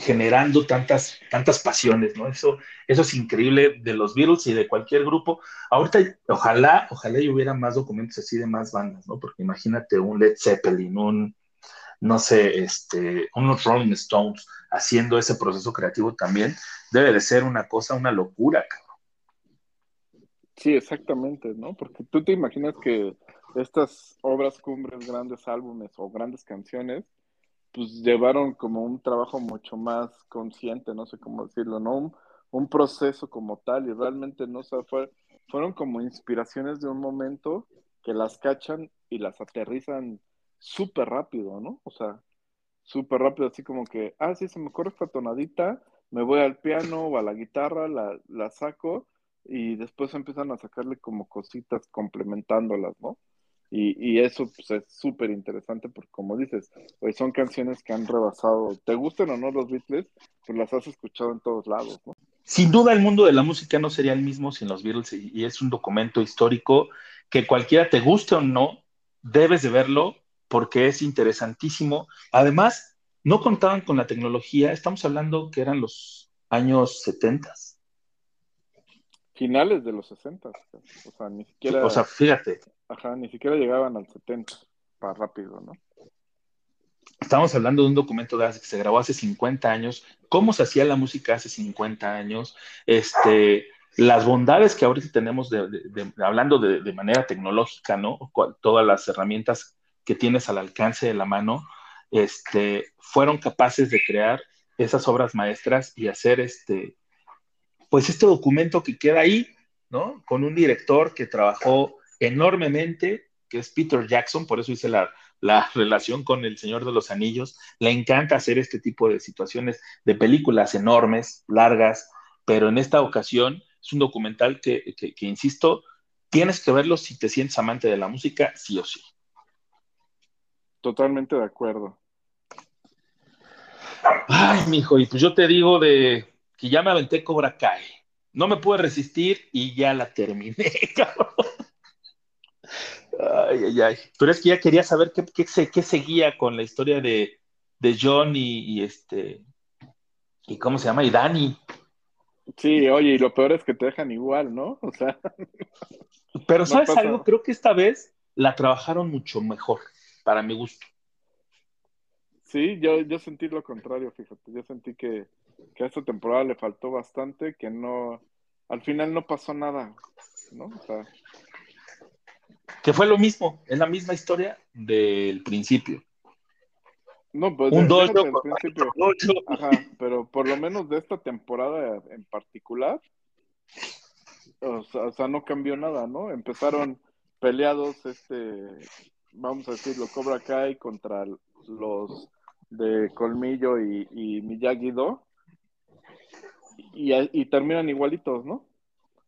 generando tantas, tantas pasiones, ¿no? Eso, eso es increíble de los Beatles y de cualquier grupo. Ahorita, ojalá, ojalá y hubiera más documentos así de más bandas, ¿no? Porque imagínate un Led Zeppelin, un, no sé, este, unos Rolling Stones haciendo ese proceso creativo también, debe de ser una cosa, una locura, cabrón. Sí, exactamente, ¿no? Porque tú te imaginas que estas obras cumbres, grandes álbumes o grandes canciones, pues llevaron como un trabajo mucho más consciente, no sé cómo decirlo, ¿no? Un, un proceso como tal y realmente no sé, fue, fueron como inspiraciones de un momento que las cachan y las aterrizan súper rápido, ¿no? O sea, súper rápido, así como que, ah, sí, se me ocurre esta tonadita, me voy al piano o a la guitarra, la, la saco y después empiezan a sacarle como cositas complementándolas, ¿no? Y, y eso pues, es súper interesante porque como dices, pues son canciones que han rebasado, te gusten o no los Beatles, pues las has escuchado en todos lados, ¿no? Sin duda el mundo de la música no sería el mismo sin los Beatles y, y es un documento histórico que cualquiera te guste o no, debes de verlo porque es interesantísimo. Además, no contaban con la tecnología, estamos hablando que eran los años 70. Finales de los 60. O sea, ni siquiera. O sea, fíjate, Ni siquiera llegaban al 70. Para rápido, ¿no? estamos hablando de un documento que se grabó hace 50 años, cómo se hacía la música hace 50 años, este, las bondades que ahorita tenemos, de, de- hablando de, manera tecnológica, ¿no? Todas las herramientas que tienes al alcance de la mano, este, fueron capaces de crear esas obras maestras y hacer este, pues este documento que queda ahí, ¿no? Con un director que trabajó enormemente, que es Peter Jackson, por eso hice la, la relación con El Señor de los Anillos. Le encanta hacer este tipo de situaciones, de películas enormes, largas, pero en esta ocasión es un documental que, que- que, insisto, tienes que verlo si te sientes amante de la música, sí o sí. Totalmente de acuerdo. Ay, mijo, y pues yo te digo de que ya me aventé Cobra Kai. No me pude resistir y ya la terminé, cabrón. Ay, ay, ay. Pero es que ya quería saber qué, qué, se- qué seguía con la historia de, de John y, y este. ¿Y cómo se llama? Y Dani. Sí, oye, y lo peor es que te dejan igual, ¿no? O sea, Pero ¿sabes algo? Creo que esta vez la trabajaron mucho mejor, para mi gusto. sí, yo, yo sentí lo contrario, fíjate. Yo sentí que, que a esta temporada le faltó bastante, que no, al final no pasó nada, ¿no? O sea, Que fue lo mismo, es la misma historia del principio. no, pues Un dojo principio. Ajá, pero por lo menos de esta temporada en particular, o sea, o sea, no cambió nada, ¿no? Empezaron peleados, este, vamos a decirlo, Cobra Kai contra los de Colmillo y, y Miyagi-Do, y, y terminan igualitos, ¿no?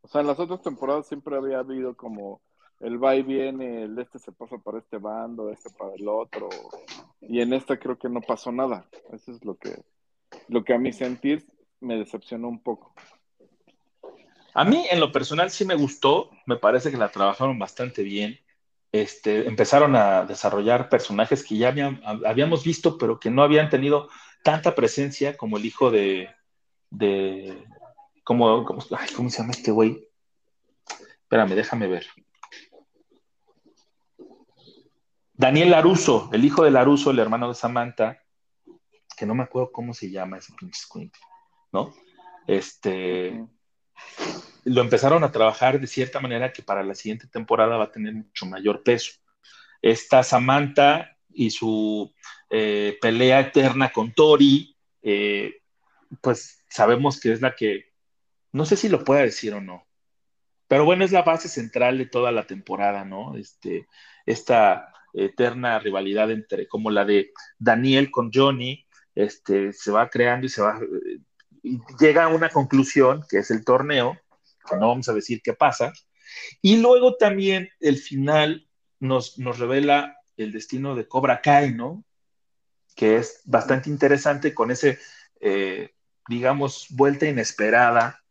O sea, en las otras temporadas siempre había habido como el va y viene, el este se pasa para este bando, este para el otro, y en esta creo que no pasó nada. Eso es lo que, lo que a mi sentir me decepcionó un poco. A mí, en lo personal, sí me gustó. Me parece que la trabajaron bastante bien. Este, empezaron a desarrollar personajes que ya habíamos visto, pero que no habían tenido tanta presencia como el hijo de. de como, ¿Cómo se llama este güey? Espérame, déjame ver. Daniel Laruso, el hijo de Laruso, el hermano de Samantha, que no me acuerdo cómo se llama ese pinche ¿no? Este lo empezaron a trabajar de cierta manera que para la siguiente temporada va a tener mucho mayor peso. Esta Samantha y su eh, pelea eterna con Tori, eh, pues sabemos que es la que, no sé si lo pueda decir o no, pero bueno, es la base central de toda la temporada, ¿no? Este, esta eterna rivalidad entre, como la de Daniel con Johnny, este, se va creando y se va, y llega a una conclusión, que es el torneo, que no vamos a decir qué pasa, y luego también el final nos, nos revela el destino de Cobra Kai, ¿no? Que es bastante interesante con ese, eh, digamos, vuelta inesperada,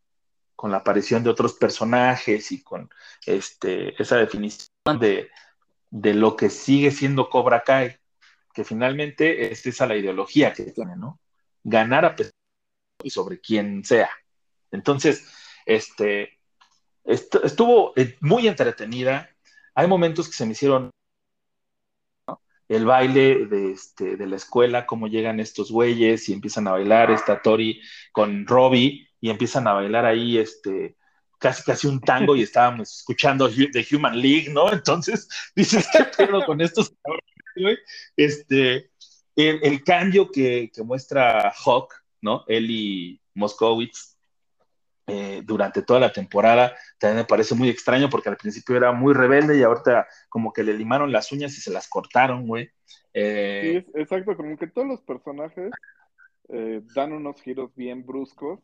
con la aparición de otros personajes y con este, esa definición de, de lo que sigue siendo Cobra Kai, que finalmente es esa la ideología que tiene, ¿no? Ganar a pesar y sobre quien sea. Entonces, este, est estuvo eh, muy entretenida. Hay momentos que se me hicieron el baile de, este, de la escuela, cómo llegan estos güeyes y empiezan a bailar, está Tori con Robbie y empiezan a bailar ahí, este, casi casi un tango y estábamos escuchando The Human League, ¿no? Entonces, dices, ¿qué pedo con estos güey? Este, el, el cambio que, que, muestra Hawk, ¿no? Eli Moskowitz eh, durante toda la temporada también me parece muy extraño porque al principio era muy rebelde y ahorita como que le limaron las uñas y se las cortaron, güey. Eh, sí, es, exacto, como que todos los personajes eh, dan unos giros bien bruscos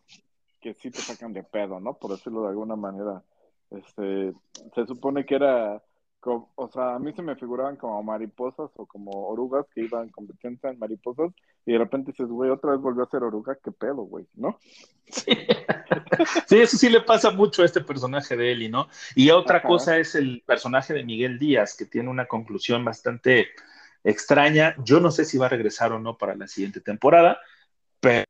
que sí te sacan de pedo, ¿no? Por decirlo de alguna manera. Este, se supone que era, como, o sea, a mí se me figuraban como mariposas o como orugas que iban convirtiéndose en mariposas y de repente dices, güey, otra vez volvió a ser oruga, qué pedo, güey, ¿no? Sí. sí. eso sí le pasa mucho a este personaje de Eli, ¿no? Y otra Ajá. cosa es el personaje de Miguel Díaz, que tiene una conclusión bastante extraña. Yo no sé si va a regresar o no para la siguiente temporada, pero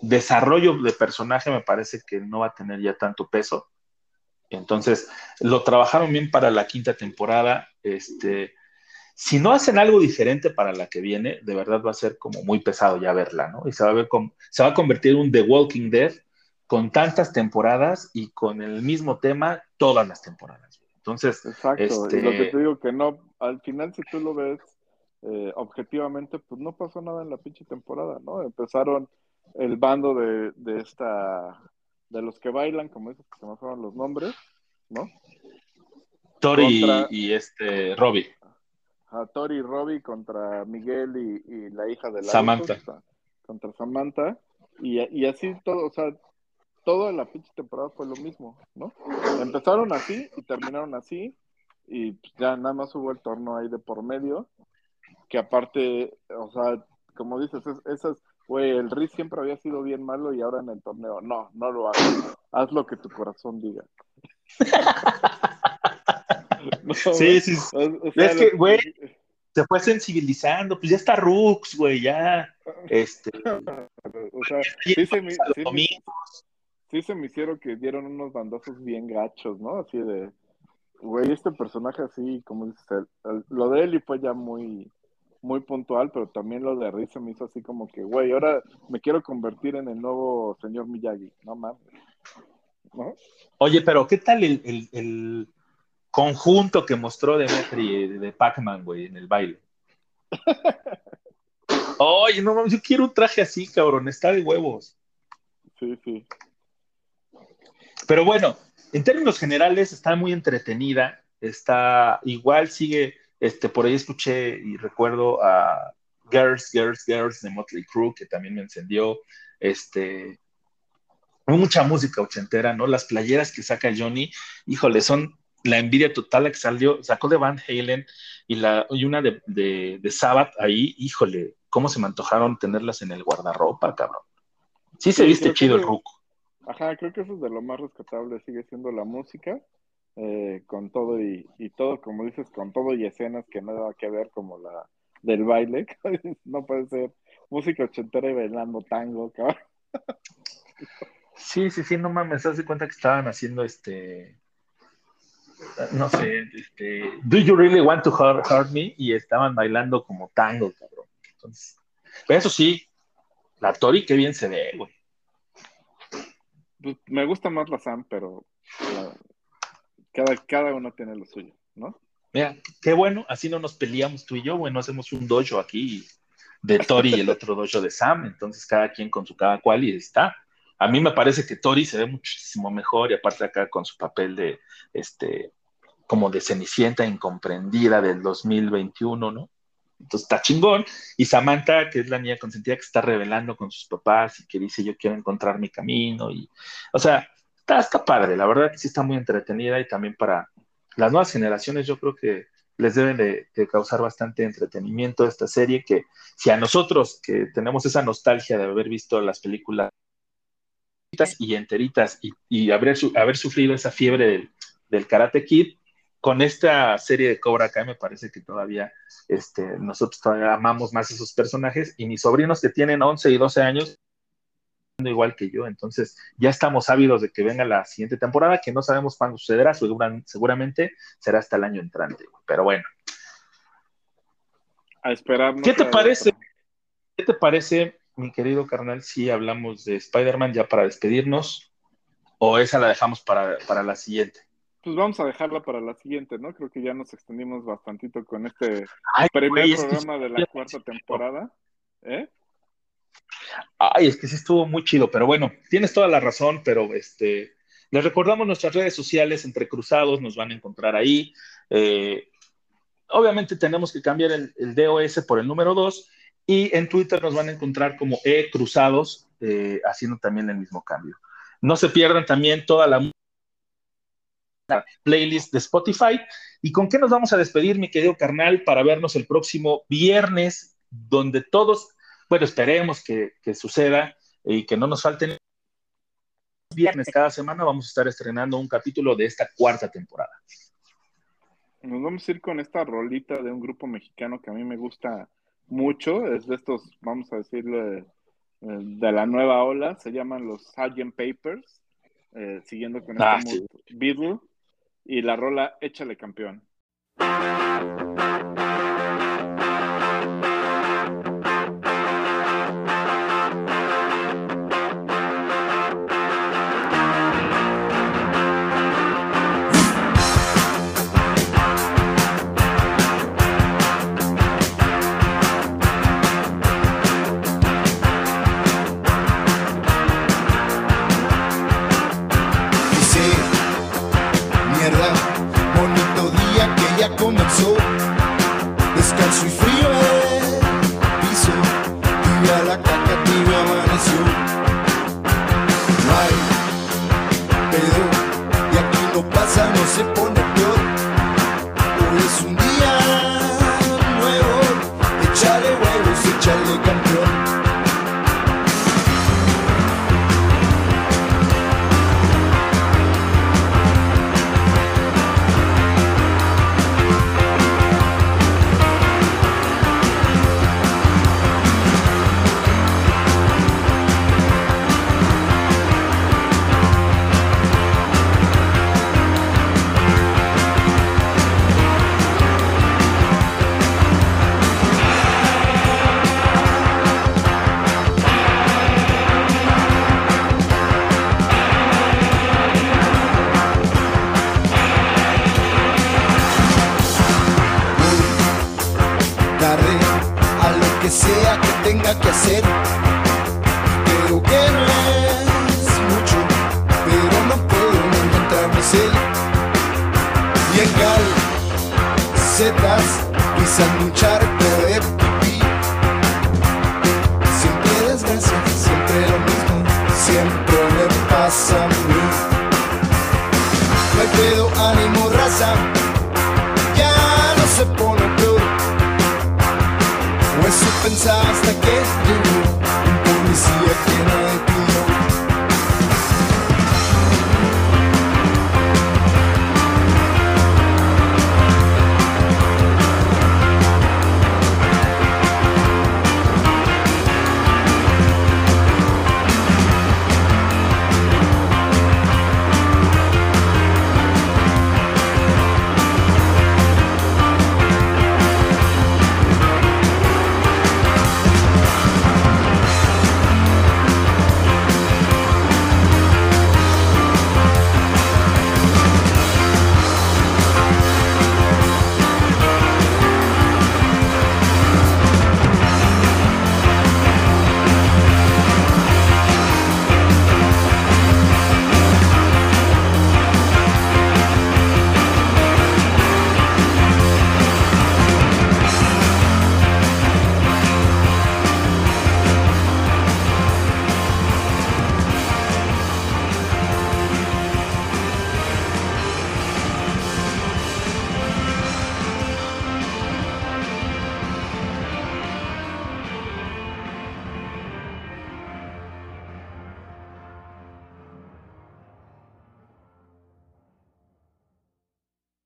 desarrollo de personaje me parece que no va a tener ya tanto peso. Entonces, lo trabajaron bien para la quinta temporada. Este, si no hacen algo diferente para la que viene, de verdad va a ser como muy pesado ya verla, ¿no? Y se va a ver como, se va a convertir en un The Walking Dead con tantas temporadas y con el mismo tema todas las temporadas. Entonces, Exacto, este, y lo que te digo que no, al final si tú lo ves eh, objetivamente, pues no pasó nada en la pinche temporada, ¿no? Empezaron el bando de, de esta, de los que bailan, como esos que se me fueron los nombres, ¿no? Tori Contra- y, este Robbie. A Tori y Robbie contra Miguel y, y la hija de la Samantha. contra Samantha, y, y así todo, o sea, toda la pinche temporada fue lo mismo, ¿no? Empezaron así y terminaron así, y pues, ya nada más hubo el torneo ahí de por medio, que aparte, o sea, como dices, es- esas, güey, el Riz siempre había sido bien malo y ahora en el torneo, no, no lo hagas, haz lo que tu corazón diga. No, Sí, sí, O- o sea, Es que, güey, se fue sensibilizando, pues ya está Rooks, güey, ya, este, O sea, sí se, me, sí, me- domingos. sí se me hicieron que dieron unos bandazos bien gachos, ¿no? Así de, güey, este personaje así, como dices, el- el- lo de Eli fue ya muy, muy puntual, pero también lo de Riz se me hizo así como que, güey, ahora me quiero convertir en el nuevo señor Miyagi, no mames. ¿No? Oye, pero ¿qué tal el, el- el conjunto que mostró Demetri de Pac-Man, güey, en el baile? Oye, no mames, yo quiero un traje así, cabrón, está de huevos. Sí, sí. Pero bueno, en términos generales está muy entretenida, está igual sigue, este, por ahí escuché y recuerdo a Girls, Girls, Girls de Motley Crue, que también me encendió, este, mucha música ochentera, ¿no? Las playeras que saca Johnny, híjole, son la envidia total la que salió, sacó de Van Halen y, la, y una de, de, de Sabbath ahí, híjole, cómo se me antojaron tenerlas en el guardarropa, cabrón. Sí se viste que chido el ruco. Ajá, creo que eso es de lo más rescatable, sigue siendo la música, eh, con todo y, y todo, como dices, con todo y escenas que nada que ver como la del baile, no puede ser música ochentera y bailando tango, cabrón. Sí, sí, sí, no mames, haz de cuenta que estaban haciendo este, no sé, este, Do You Really Want to Hurt, Hurt Me? Y estaban bailando como tango, cabrón. Entonces, pero eso sí, la Tori qué bien se ve, güey. Pues, me gusta más la Sam, pero la- cada, cada uno tiene lo suyo, ¿no? Mira, qué bueno, así no nos peleamos tú y yo, bueno, hacemos un dojo aquí de Tori y el otro dojo de Sam, entonces cada quien con su cada cual y está. A mí me parece que Tori se ve muchísimo mejor y aparte acá con su papel de, este, como de Cenicienta incomprendida del 2021, ¿no? Entonces está chingón. Y Samantha, que es la niña consentida que está revelando con sus papás y que dice yo quiero encontrar mi camino. Y, o sea, está, padre, la verdad que sí está muy entretenida y también para las nuevas generaciones yo creo que les deben de, causar bastante entretenimiento esta serie que si a nosotros que tenemos esa nostalgia de haber visto las películas y enteritas y, haber, su- haber sufrido esa fiebre del, del Karate Kid, con esta serie de Cobra Kai me parece que todavía este, nosotros todavía amamos más esos personajes y mis sobrinos que tienen 11 y 12 años igual que yo, entonces ya estamos ávidos de que venga la siguiente temporada, que no sabemos cuándo sucederá, segura- seguramente será hasta el año entrante, pero bueno, A esperar. ¿Qué te parece? ¿qué te parece, mi querido carnal, si hablamos de Spider-Man ya para despedirnos o esa la dejamos para, para la siguiente? Pues vamos a dejarla para la siguiente, ¿no? Creo que ya nos extendimos bastantito con este Ay, primer güey, es que programa de la cuarta temporada. ¿Eh? Ay, es que sí estuvo muy chido, pero bueno, tienes toda la razón, pero este, les recordamos nuestras redes sociales entre cruzados, nos van a encontrar ahí. Eh, obviamente tenemos que cambiar el, DOS por el número 2 y en Twitter nos van a encontrar como E Cruzados, eh, haciendo también el mismo cambio. No se pierdan también toda la playlist de Spotify. ¿Y con qué nos vamos a despedir, mi querido carnal, para vernos el próximo viernes, donde todos, bueno, esperemos que, que suceda y que no nos falten viernes cada semana vamos a estar estrenando un capítulo de esta cuarta temporada. Nos vamos a ir con esta rolita de un grupo mexicano que a mí me gusta mucho. Es de estos, vamos a decirle, eh, de la nueva ola, se llaman los Sgt. Papers, eh, siguiendo con Ah, este mood Beatle, y la rola Échale campeón. Que ya comenzó. Descanso